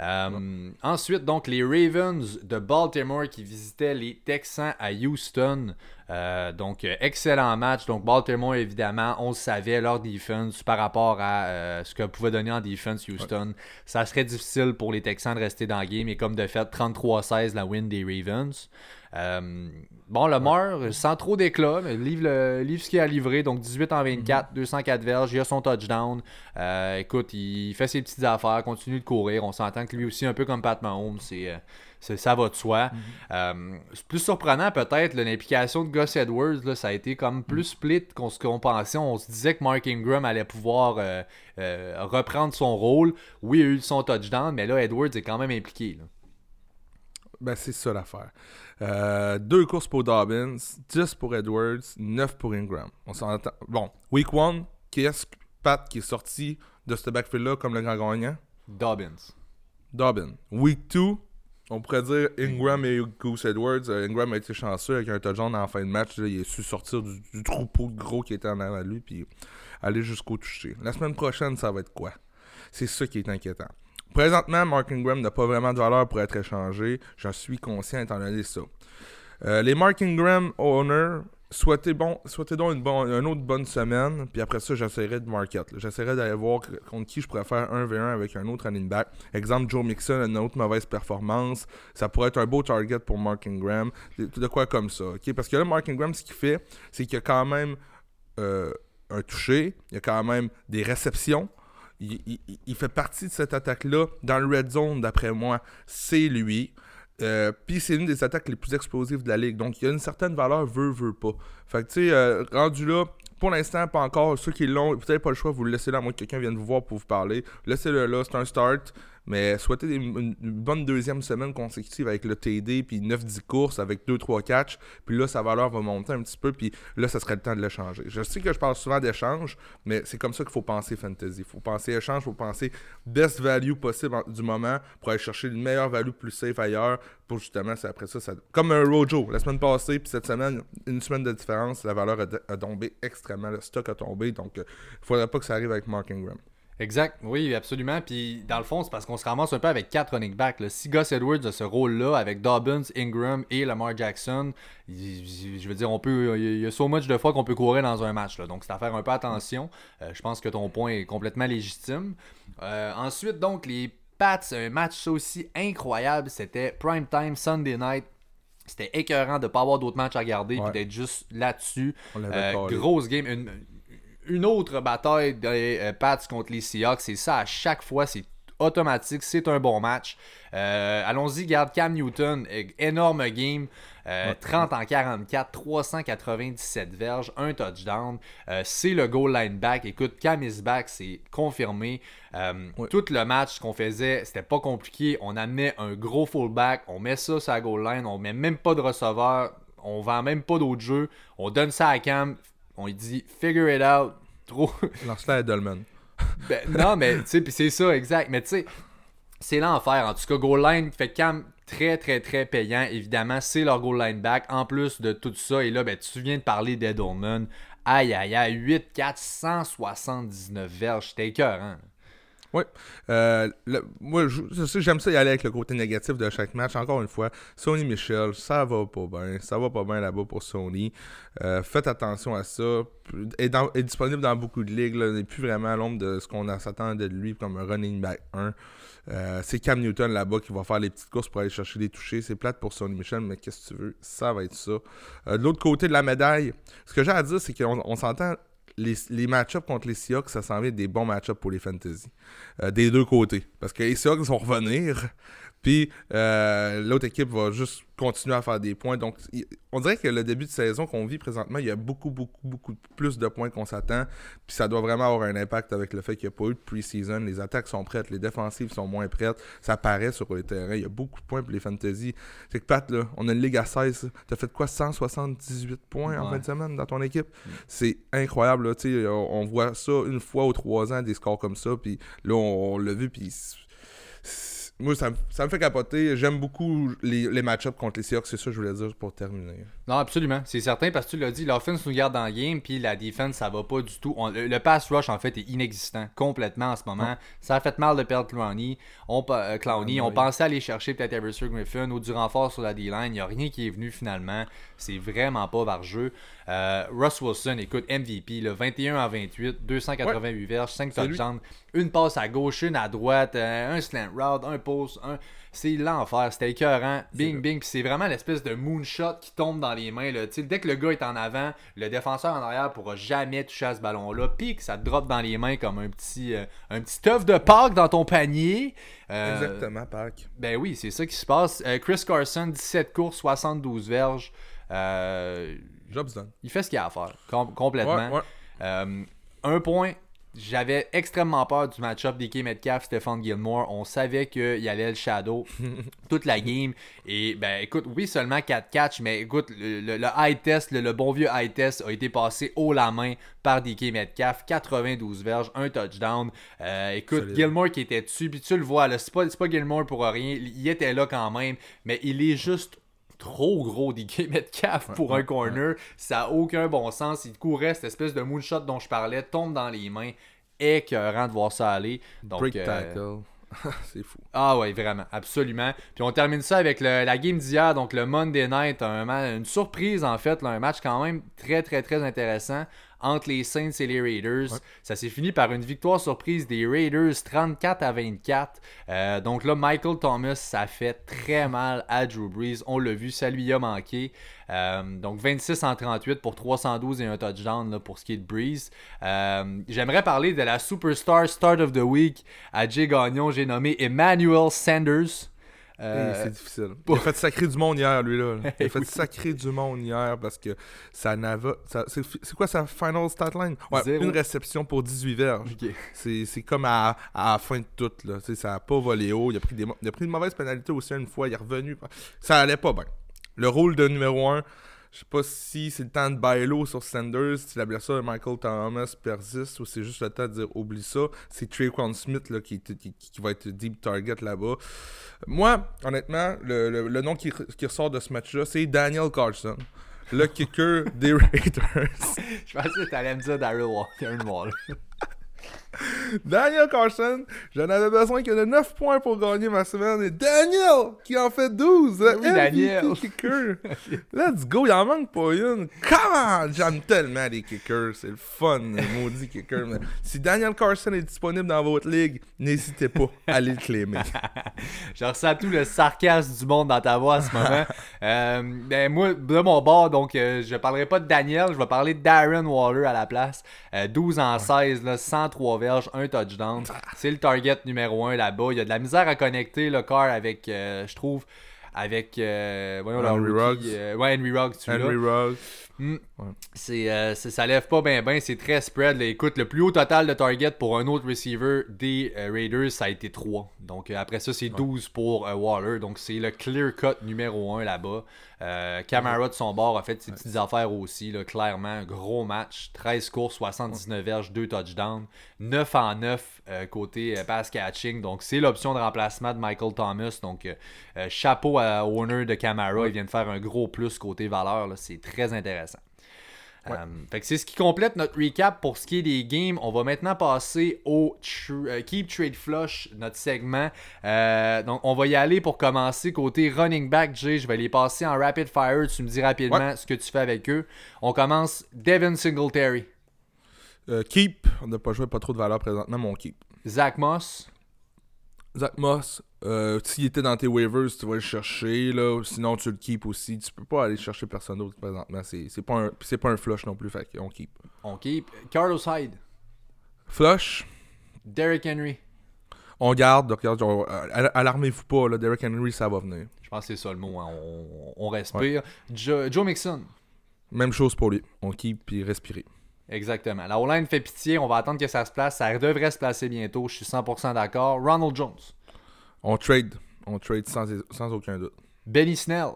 Speaker 1: Euh, ensuite, donc, les Ravens de Baltimore qui visitaient les Texans à Houston. Euh, donc, euh, excellent match. Donc, Baltimore, évidemment, on le savait, leur defense par rapport à ce que pouvait donner en defense Houston. Ça serait difficile pour les Texans de rester dans le game. Et comme de fait, 33-16 la win des Ravens. Euh, bon, Lemar, sans trop d'éclat, livre, livre ce qu'il a livré. Donc 18 en 24, 204 mhm. verges, il a son touchdown. Euh, écoute, il fait ses petites affaires, continue de courir. On s'entend que lui aussi, un peu comme Pat Mahomes, c'est. Euh, ça va de soi. Mhm. plus surprenant peut-être l'implication de Gus Edwards, là, ça a été comme plus mhm. split qu'on ce qu'on pensait. On se disait que Mark Ingram allait pouvoir reprendre son rôle. Oui, il a eu son touchdown, mais là, Edwards est quand même impliqué.
Speaker 2: Ben, c'est ça l'affaire. Euh, deux courses pour Dobbins, 10 pour Edwards, 9 pour Ingram. On s'en Bon, week 1, qui est Pat qui est sorti de ce backfield-là comme le grand gagnant?
Speaker 1: Dobbins.
Speaker 2: Dobbins. Week 2, on pourrait dire Ingram et Goose Edwards. Euh, Ingram a été chanceux avec un touchdown en fin de match. il a su sortir du, troupeau de gros qui était en avant de lui puis aller jusqu'au toucher. La semaine prochaine, ça va être quoi? C'est ça qui est inquiétant. Présentement, Mark Ingram n'a pas vraiment de valeur pour être échangé. J'en suis conscient étant donné ça. Euh, les Mark Ingram owners, souhaitez, bon, donc une, autre bonne semaine. Puis après ça, j'essaierai de market. J'essaierai d'aller voir contre qui je pourrais faire 1v1 avec un autre running back. Exemple, Joe Mixon une autre mauvaise performance. Ça pourrait être un beau target pour Mark Ingram. De, quoi comme ça. Parce que là, Mark Ingram, ce qu'il fait, c'est qu'il y a quand même euh, un toucher. Il y a quand même des réceptions il, fait partie de cette attaque-là. Dans le red zone, d'après moi, c'est lui. Euh, puis c'est une des attaques les plus explosives de la ligue. Donc il y a une certaine valeur, veut, veut pas. Fait que tu sais, euh, rendu là, pour l'instant, pas encore. Ceux qui l'ont, vous n'avez pas le choix, vous le laissez là, à moins que quelqu'un vienne vous voir pour vous parler. Laissez-le là, c'est un start. Mais souhaiter une, bonne deuxième semaine consécutive avec le TD, puis 9-10 courses avec 2-3 catchs, puis là, sa valeur va monter un petit peu, puis là, ça serait le temps de l'échanger. Je sais que je parle souvent d'échange, mais c'est comme ça qu'il faut penser fantasy. Il faut penser échange, il faut penser best value possible du moment pour aller chercher une meilleure value plus safe ailleurs, pour justement, c'est après ça, ça, comme un Rojo. La semaine passée, puis cette semaine, une semaine de différence, la valeur a, tombé extrêmement, le stock a tombé, donc il euh, ne faudrait pas que ça arrive avec Mark Ingram.
Speaker 1: Exact, oui, absolument. Puis dans le fond, c'est parce qu'on se ramasse un peu avec quatre running backs. Si Gus Edwards a ce rôle-là avec Dobbins, Ingram et Lamar Jackson, je veux dire, on peut, il y a so much de fois qu'on peut courir dans un match. Donc c'est à faire un peu attention. Euh, je pense que ton point est complètement légitime. Euh, ensuite, donc, les Pats, un match aussi incroyable, c'était Prime Time Sunday Night. C'était écœurant de ne pas avoir d'autres matchs à regarder et d'être juste là-dessus. Euh, grosse game. Une, une autre bataille des euh, Pats contre les Seahawks. C'est ça à chaque fois, c'est automatique, c'est un bon match. Euh, allons-y, garde Cam Newton, énorme game. 30 euh, en 44, 397 verges, un touchdown. c'est le goal line back. Écoute, Cam is back, c'est confirmé. Tout le match, ce qu'on faisait, c'était pas compliqué. On amenait un gros fullback, on met ça sur la goal line, on met même pas de receveur, on vend même pas d'autres jeux. On donne ça à Cam, on lui dit figure it out. Trop. <laughs>
Speaker 2: Lance-la à Dolman. <laughs>
Speaker 1: ben, non, mais tu sais, c'est ça, exact. Mais tu sais, c'est l'enfer. En tout cas, goal line fait cam très, très, très payant. Évidemment, c'est leur goal line back. En plus de tout ça, et là, ben, tu viens de parler d'Edelman. Aïe, aïe, aïe, 8, 4, 179 verges. C'était écœurant.
Speaker 2: Oui. Euh, moi, j'aime ça y aller avec le côté négatif de chaque match. Encore une fois, Sony Michel, ça va pas bien. Ça va pas bien là-bas pour Sony. Euh, faites attention à ça. Est, est disponible dans beaucoup de ligues. Il n'est plus vraiment à l'ombre de ce qu'on s'attendait de lui comme un running back 1. Euh, c'est Cam Newton là-bas qui va faire les petites courses pour aller chercher les touchés. C'est plate pour Sony Michel, mais qu'est-ce que tu veux? Ça va être ça. de l'autre côté de la médaille, ce que j'ai à dire, c'est qu'on s'entend les, les match-ups contre les Seahawks, ça s'en vient des bons match-ups pour les fantasy. Euh, des deux côtés. Parce que les Seahawks vont revenir. Puis euh, l'autre équipe va juste continuer à faire des points. Donc, on dirait que le début de saison qu'on vit présentement, il y a beaucoup, beaucoup, beaucoup plus de points qu'on s'attend. Puis ça doit vraiment avoir un impact avec le fait qu'il n'y a pas eu de pre-season. Les attaques sont prêtes, les défensives sont moins prêtes. Ça paraît sur les terrains. Il y a beaucoup de points pour les fantasy. C'est que Pat, là, on a une ligue à 16. T'as fait quoi? 178 points en fin de semaine dans ton équipe? Mm. C'est incroyable. Là, on, voit ça une fois ou trois ans, des scores comme ça. Puis là, on, on l'a vu. Puis moi, ça, me fait capoter. J'aime beaucoup les, les match-ups contre les Seahawks, c'est ça que je voulais dire pour terminer.
Speaker 1: Non, absolument. C'est certain parce que tu l'as dit, l'offense nous garde dans le game, puis la defense, ça va pas du tout. le, pass rush, en fait, est inexistant complètement en ce moment. Ça a fait mal de perdre Clowney. On, euh, Clowney. on pensait aller chercher peut-être Everson Griffin ou du renfort sur la D-line. Il n'y a rien qui est venu finalement. C'est vraiment pas par jeu. Euh, Russ Wilson, écoute, MVP, le 21 à 28, 288 verges, 5 touchdowns, une passe à gauche, une à droite, euh, un slant route, un post, un. C'est l'enfer, c'était écœurant. Bing, bing, puis c'est vraiment l'espèce de moonshot qui tombe dans les mains. Là. Dès que le gars est en avant, le défenseur en arrière pourra jamais toucher à ce ballon-là. Puis que ça te drop dans les mains comme un petit, euh, un petit œuf de Pâques dans ton panier.
Speaker 2: Exactement, Pâques.
Speaker 1: Ben oui, c'est ça qui se passe. Chris Carson, 17 courses, 72 verges. Euh, il fait ce qu'il a à faire, complètement. Euh, un point, j'avais extrêmement peur du match-up d'Ike Metcalf, Stéphane Gilmore. On savait qu'il allait le shadow <laughs> toute la game. Et ben écoute, oui, seulement 4 catchs, mais écoute, le, high test, le, bon vieux high test a été passé haut la main par DK Metcalf. 92 verges, un touchdown. Euh, écoute, Gilmore qui était dessus, puis tu le vois, c'est pas, pas Gilmore pour rien. Il était là quand même, mais il est juste trop gros DK Metcalf pour un corner. Ça n'a aucun bon sens. Il courait cette espèce de moonshot dont je parlais, tombe dans les mains. Écœurant de voir ça aller. Donc, Break euh, tackle. <laughs>
Speaker 2: c'est fou.
Speaker 1: Ah ouais, vraiment, absolument. Puis on termine ça avec la game d'hier, donc le Monday Night, un, une surprise en fait, un match quand même très très très intéressant entre les Saints et les Raiders. Ça s'est fini par une victoire surprise des Raiders 34 à 24. Euh, donc là, Michael Thomas, ça fait très mal à Drew Brees. On l'a vu, ça lui a manqué. Euh, donc 26 en 38 pour 312 et un touchdown pour ce qui est de Breeze. Euh, j'aimerais parler de la Superstar Start of the Week à Jay Gagnon. J'ai nommé Emmanuel Sanders.
Speaker 2: Euh, c'est difficile. <laughs> Il a fait sacrer du monde hier, lui, là. <laughs> Il a fait sacrer du monde hier parce que ça n'avait. C'est quoi sa final stat line? Ouais, une réception pour 18 verges. C'est comme à, à, la fin de tout, là. ça n'a pas volé haut. Il a, pris des, il a pris une mauvaise pénalité aussi une fois. Il est revenu. Ça allait pas bien. Le rôle de numéro 1, je sais pas si c'est le temps de bailo sur Sanders, si la blessure de Michael Thomas persiste ou c'est juste le temps de dire oublie ça. C'est Traquan Smith là, qui, qui, va être deep target là-bas. Moi, honnêtement, le, le, nom qui, qui, ressort de ce match-là, c'est Daniel Carson. Le kicker des <laughs> Raiders.
Speaker 1: je pensais que t'allais me dire Daryl Waller. <laughs>
Speaker 2: Daniel Carson, j'en avais besoin que de 9 points pour gagner ma semaine. Et Daniel, qui en fait 12. Oui, Daniel. Kicker. Let's go, il en manque pas une. Come on! J'aime tellement les kickers. C'est le fun, les maudits kickers. si Daniel Carson est disponible dans votre ligue, n'hésitez pas à aller le claimer. <laughs>
Speaker 1: je ressens tout le sarcasme du monde dans ta voix à ce moment. <laughs> euh, ben, moi, de mon bord, donc, euh, je parlerai pas de Daniel, je vais parler de Darren Waller à la place. 12 euh, en 16, là, 103 un touchdown. C'est le target numéro 1 là-bas. Il y a de la misère à connecter le car avec, euh, je trouve, avec euh, Henry Ruggs. Euh, ouais, Henry Ruggs, tu Henry Ruggs. Hmm. C'est, ça lève pas bien, ben, c'est très spread. Écoute, le plus haut total de target pour un autre receiver des Raiders, ça a été 3. Donc après ça, c'est 12 pour Waller. Donc c'est le clear cut numéro 1 là-bas. Euh, Camara de son bord a fait ses petites affaires aussi, là, clairement. Gros match. 13 courses, 79 verges, 2 touchdowns. 9 en 9 euh, côté euh, pass catching. Donc, c'est l'option de remplacement de Michael Thomas. Donc, chapeau à owner de Camara. Il vient de faire un gros plus côté valeur. C'est très intéressant. Euh, c'est ce qui complète notre recap pour ce qui est des games. On va maintenant passer au euh, Keep Trade Flush, notre segment. Euh, donc, on va y aller pour commencer côté running back, Jay. Je vais les passer en rapid fire. Tu me dis rapidement ce que tu fais avec eux. On commence Devin Singletary.
Speaker 2: Keep. On n'a pas joué pas trop de valeur présentement, mon keep.
Speaker 1: Zach Moss.
Speaker 2: Zach Moss, euh, s'il était dans tes waivers, tu vas le chercher. Là. Sinon, tu le keep aussi. Tu peux pas aller chercher personne d'autre présentement. C'est pas, un, pas un flush non plus. Fait on keep.
Speaker 1: On keep. Carlos Hyde.
Speaker 2: Flush.
Speaker 1: Derrick Henry.
Speaker 2: On garde. Regarde, euh, alarmez-vous pas. Là. Derrick Henry, ça va venir.
Speaker 1: Je pense que c'est ça le mot. Hein. On, respire. Joe, Mixon.
Speaker 2: Même chose pour lui. On keep puis respirer.
Speaker 1: Exactement. La O-line fait pitié. On va attendre que ça se place. Ça devrait se placer bientôt. Je suis 100% d'accord. Ronald Jones.
Speaker 2: On trade. On trade sans, sans aucun doute.
Speaker 1: Benny Snell.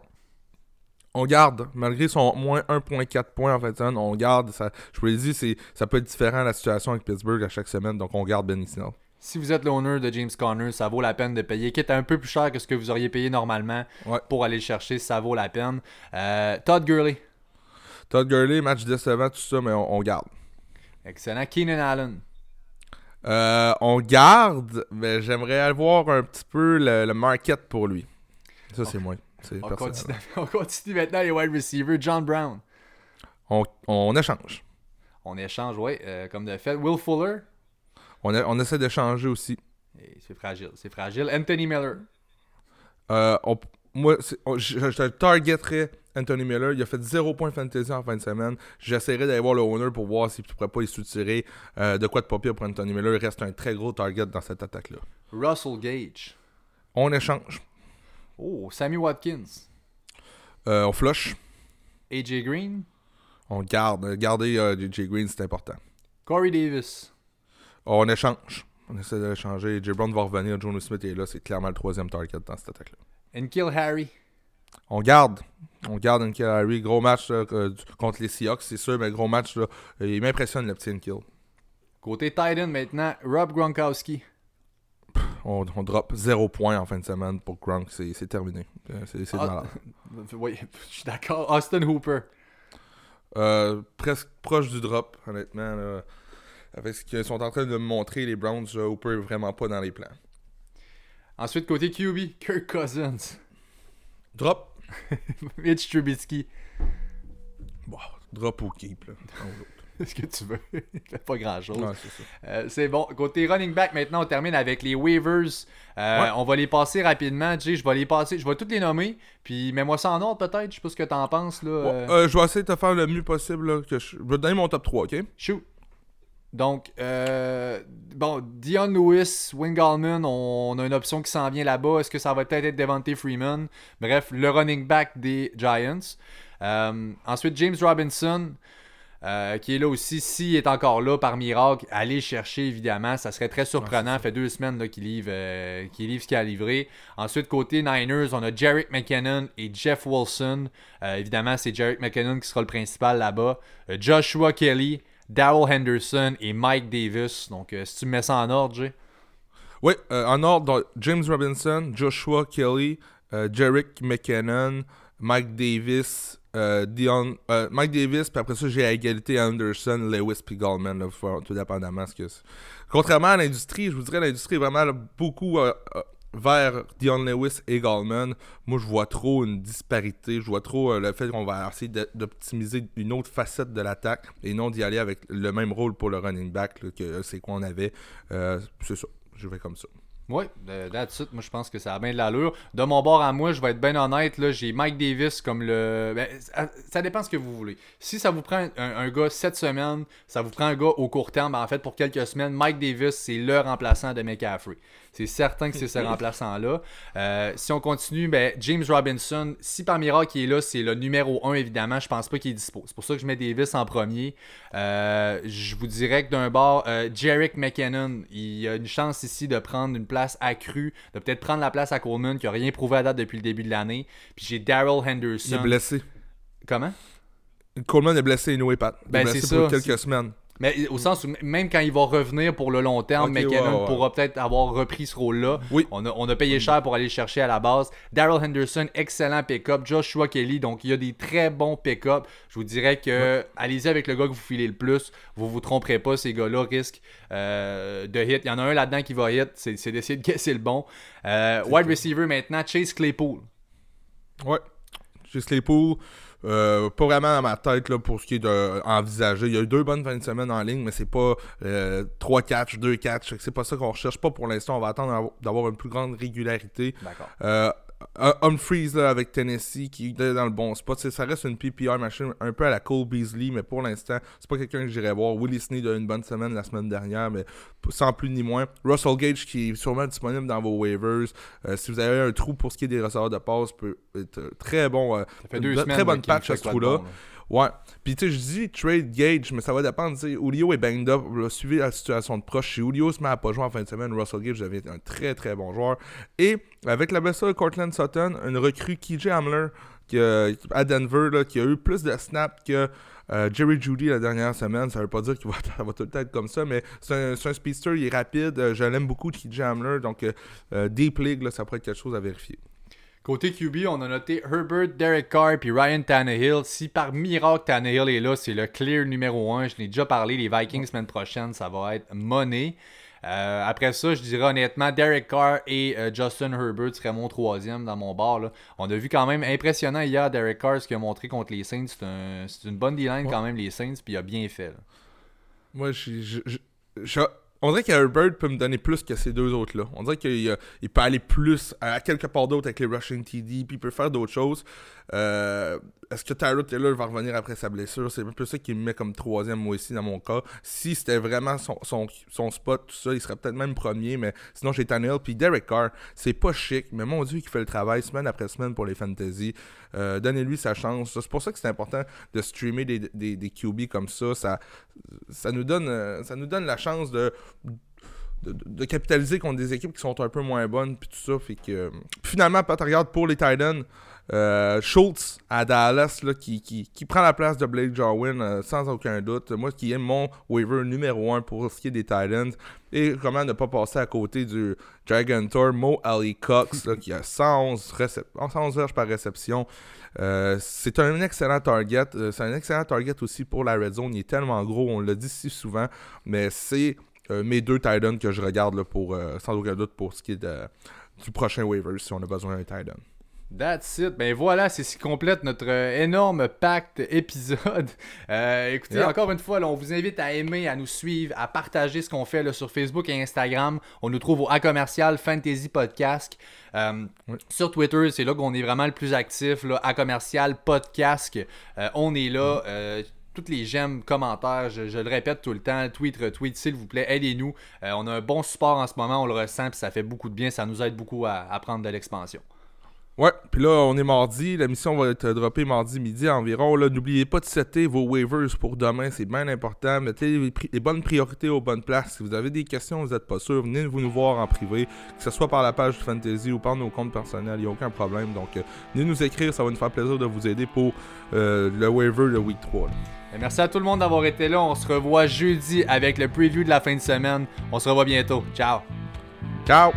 Speaker 2: On garde. Malgré son moins 1.4 points en fait, on garde. Ça, je vous l'ai dit, ça peut être différent la situation avec Pittsburgh à chaque semaine. Donc on garde Benny Snell.
Speaker 1: Si vous êtes l'owner de James Conner, ça vaut la peine de payer. Quitte un peu plus cher que ce que vous auriez payé normalement pour aller le chercher, ça vaut la peine. Euh, Todd Gurley.
Speaker 2: Todd Gurley, match décevant, tout ça, mais on, garde.
Speaker 1: Excellent. Keenan Allen.
Speaker 2: Euh, on garde, mais j'aimerais avoir un petit peu le, market pour lui. Ça, c'est moi.
Speaker 1: On continue, <laughs> on continue, maintenant les wide receivers. John Brown.
Speaker 2: On, échange.
Speaker 1: On échange, oui, euh, comme de fait. Will Fuller.
Speaker 2: On, on essaie d'échanger aussi.
Speaker 1: C'est fragile, c'est fragile. Anthony Miller.
Speaker 2: Euh, moi, je, je, targeterais Anthony Miller. Il a fait 0 points fantasy en fin de semaine. J'essaierai d'aller voir le owner pour voir si tu pourrais pas y soutirer euh, de quoi de papier pour Anthony Miller. Il reste un très gros target dans cette attaque-là.
Speaker 1: Russell Gage.
Speaker 2: On échange.
Speaker 1: Oh, Sammy Watkins.
Speaker 2: Euh, on flush.
Speaker 1: AJ Green.
Speaker 2: On garde. Garder euh, AJ Green, c'est important.
Speaker 1: Corey Davis.
Speaker 2: On échange. On essaie d'échanger. J. Brown va revenir. Jonas Smith est là. C'est clairement le troisième target dans cette attaque-là.
Speaker 1: And kill Harry.
Speaker 2: On garde. On garde Unkill Harry. Gros match contre les Seahawks, c'est sûr, mais gros match. Là, il m'impressionne le petit Kill.
Speaker 1: Côté Titan maintenant, Rob Gronkowski.
Speaker 2: On, drop 0 points en fin de semaine pour Gronk. C'est terminé. C'est ah, malade. <laughs>
Speaker 1: Oui, <laughs> je suis d'accord. Austin Hooper.
Speaker 2: Euh, presque proche du drop, honnêtement. Avec ce qu'ils sont en train de me montrer, les Browns, Hooper est vraiment pas dans les plans.
Speaker 1: Ensuite, côté QB, Kirk Cousins.
Speaker 2: Drop. <laughs>
Speaker 1: Mitch Trubisky.
Speaker 2: Bon, drop ou keep, là. <laughs>
Speaker 1: ce que tu veux? Il fait pas grand chose. Euh, c'est bon. Côté running back, maintenant, on termine avec les waivers. Euh, on va les passer rapidement. Jay, je vais les passer. Je vais toutes les nommer. Puis mets-moi ça en ordre, peut-être. Je sais pas ce que t'en penses. Là.
Speaker 2: Euh. je vais essayer de te faire le mieux possible. que je... je vais te donner mon top 3, ok?
Speaker 1: Shoot. Donc, euh, bon, Dion Lewis, Wing Allman, on, a une option qui s'en vient là-bas. Est-ce que ça va peut-être être Devante Freeman? Bref, le running back des Giants. Euh, ensuite, James Robinson, euh, qui est là aussi. S'il est encore là par miracle, allez chercher évidemment. Ça serait très surprenant. ça fait deux semaines qu'il livre, livre, ce qu'il a livré. Ensuite, côté Niners, on a Jarek McKinnon et Jeff Wilson. évidemment, c'est Jarek McKinnon qui sera le principal là-bas. Joshua Kelly. Daryl Henderson et Mike Davis. Donc, euh, si tu mets ça en ordre, Jay.
Speaker 2: Oui, euh, en ordre, James Robinson, Joshua Kelly, euh, Jarek McKinnon, Mike Davis, Dion, Mike Davis, puis après ça, j'ai à égalité Anderson, Lewis, puis Goldman, tout dépendamment. Ce que Contrairement à l'industrie, je vous dirais, l'industrie est vraiment beaucoup vers Dion Lewis et Gallman, moi je vois trop une disparité. Je vois trop euh, le fait qu'on va essayer d'optimiser une autre facette de l'attaque et non d'y aller avec le même rôle pour le running back que c'est qu'on avait. Euh, c'est ça, je vais comme ça.
Speaker 1: Oui, that's it. Moi, je pense que ça a bien de l'allure. De mon bord à moi, je vais être bien honnête. Là, j'ai Mike Davis comme le. Ben, ça dépend ce que vous voulez. Si ça vous prend un, gars cette semaine, ça vous prend un gars au court terme, ben, en fait, pour quelques semaines, Mike Davis, c'est le remplaçant de McCaffrey. C'est certain que c'est ce remplaçant-là. Euh, si on continue, ben, James Robinson, si par miracle il est là, c'est le numéro 1, évidemment. Je pense pas qu'il est dispo. C'est pour ça que je mets Davis en premier. Euh, je vous dirais que d'un bord, euh, Jarek McKinnon, il a une chance ici de prendre une place accrue, de peut-être prendre la place à Coleman, qui n'a rien prouvé à date depuis le début de l'année. Puis j'ai Daryl Henderson.
Speaker 2: Il est blessé.
Speaker 1: Comment?
Speaker 2: Coleman est blessé, Noé Pat. Il est ben, blessé pour quelques semaines.
Speaker 1: Mais au sens où même quand il va revenir pour le long terme, McKinnon pourra peut-être avoir repris ce rôle-là. Oui. On, a, on a payé cher pour aller le chercher à la base. Daryl Henderson, excellent pick-up. Joshua Kelly, donc il y a des très bons pick-up. Je vous dirais que allez-y avec le gars que vous filez le plus. Vous vous tromperez pas, ces gars-là risquent euh, de hit. Il y en a un là-dedans qui va hit, c'est d'essayer de <laughs> guesser le bon. Euh, wide receiver maintenant, Chase Claypool.
Speaker 2: Ouais. Chase Claypool. Euh, pas vraiment dans ma tête là, pour ce qui est d'envisager. Il y a eu deux bonnes fins de semaine en ligne, mais c'est pas euh, 3 catchs, 2 catchs. C'est pas ça qu'on recherche. Pas pour l'instant. On va attendre d'avoir une plus grande régularité.
Speaker 1: D'accord.
Speaker 2: Euh, Humphreys là, avec Tennessee qui est dans le bon spot. ça reste une PPR machine un peu à la Cole Beasley, mais pour l'instant, c'est pas quelqu'un que j'irais voir. Willie Sneed a une bonne semaine la semaine dernière, mais sans plus ni moins. Russell Gage qui est sûrement disponible dans vos waivers. Euh, si vous avez un trou pour ce qui est des receveurs de passe, peut être très bon. Euh, très bonne patch à ce trou-là. Ouais. Puis tu sais, je dis trade Gage, mais ça va dépendre. sais Julio est banged up. Suivi la situation de proche. Si Julio se met à pas jouer en fin de semaine, Russell Gage devient un très très bon joueur. Et avec la blessure de Cortland Sutton, une recrue KJ Hamler qui, à Denver là, qui a eu plus de snaps que euh, Jerry Judy la dernière semaine. Ça veut pas dire qu'il va, <laughs> tout le temps être comme ça, mais c'est un, speedster, il est rapide. Euh, je l'aime beaucoup, KJ Hamler. Donc, euh, Deep League, là, ça pourrait être quelque chose à vérifier.
Speaker 1: Côté QB, on a noté Herbert, Derek Carr puis Ryan Tannehill. Si par miracle Tannehill est là, c'est le clear numéro 1. Je l'ai déjà parlé, les Vikings semaine prochaine, ça va être monnaie. Euh, après ça, je dirais honnêtement, Derek Carr et euh, Justin Herbert seraient mon troisième dans mon bar. On a vu quand même impressionnant hier Derek Carr ce qu'il a montré contre les Saints. C'est une bonne D-line quand même, les Saints, puis il a bien fait.
Speaker 2: Moi, je, je on dirait qu'Herbert peut me donner plus que ces deux autres-là. On dirait qu'il il peut aller plus à, quelque part d'autre avec les Rushing TD, puis il peut faire d'autres choses. Euh, est-ce que Tyrod Taylor va revenir après sa blessure? C'est un peu ça qui me met comme troisième, moi aussi, dans mon cas. Si c'était vraiment son, spot, tout ça, il serait peut-être même premier, mais sinon j'ai Tannehill. Puis Derek Carr, c'est pas chic, mais mon Dieu, qui fait le travail semaine après semaine pour les fantasy. Euh, donnez-lui sa chance. C'est pour ça que c'est important de streamer des, des, QB comme ça. Ça, ça, nous donne, euh, ça nous donne la chance de de, capitaliser contre des équipes qui sont un peu moins bonnes puis tout ça fait que finalement pas regarde pour les Titans euh, Schultz à Dallas là, qui, qui, prend la place de Blake Jarwin euh, sans aucun doute. Moi qui est mon waiver numéro 1 pour ce qui est des Titans. Et comment ne pas passer à côté du Dragon Tour, Mo Ali Cox qui a 111, 111 verges par réception. Euh, c'est un excellent target. c'est un excellent target aussi pour la red zone. Il est tellement gros, on l'a dit si souvent. Mais c'est mes deux Titans que je regarde là, pour, sans aucun doute pour ce qui est du prochain waiver si on a besoin d'un Titan.
Speaker 1: That's it. Ben voilà, c'est ce qui complète notre euh, énorme pacte épisode. <laughs> Euh, écoutez, encore une fois, on vous invite à aimer, à nous suivre, à partager ce qu'on fait là, sur Facebook et Instagram. On nous trouve au A commercial Fantasy Podcast. Euh, sur Twitter, c'est là qu'on est vraiment le plus actif. Là, A commercial Podcast. on est là toutes les j'aime, commentaires, je, le répète tout le temps, tweet, retweet, s'il vous plaît, aidez-nous. Euh, on a un bon support en ce moment, on le ressent, puis ça fait beaucoup de bien, ça nous aide beaucoup à, à prendre de l'expansion.
Speaker 2: Ouais, puis là, on est mardi. La mission va être droppée mardi midi environ. Là, n'oubliez pas de setter vos waivers pour demain. C'est bien important. Mettez les, bonnes priorités aux bonnes places. Si vous avez des questions, vous n'êtes pas sûr, venez vous nous voir en privé. Que ce soit par la page Fantasy ou par nos comptes personnels, il n'y a aucun problème. Donc, euh, venez nous écrire. Ça va nous faire plaisir de vous aider pour euh, le waiver de Week 3.
Speaker 1: merci à tout le monde d'avoir été là. On se revoit jeudi avec le preview de la fin de semaine. On se revoit bientôt. Ciao.
Speaker 2: Ciao.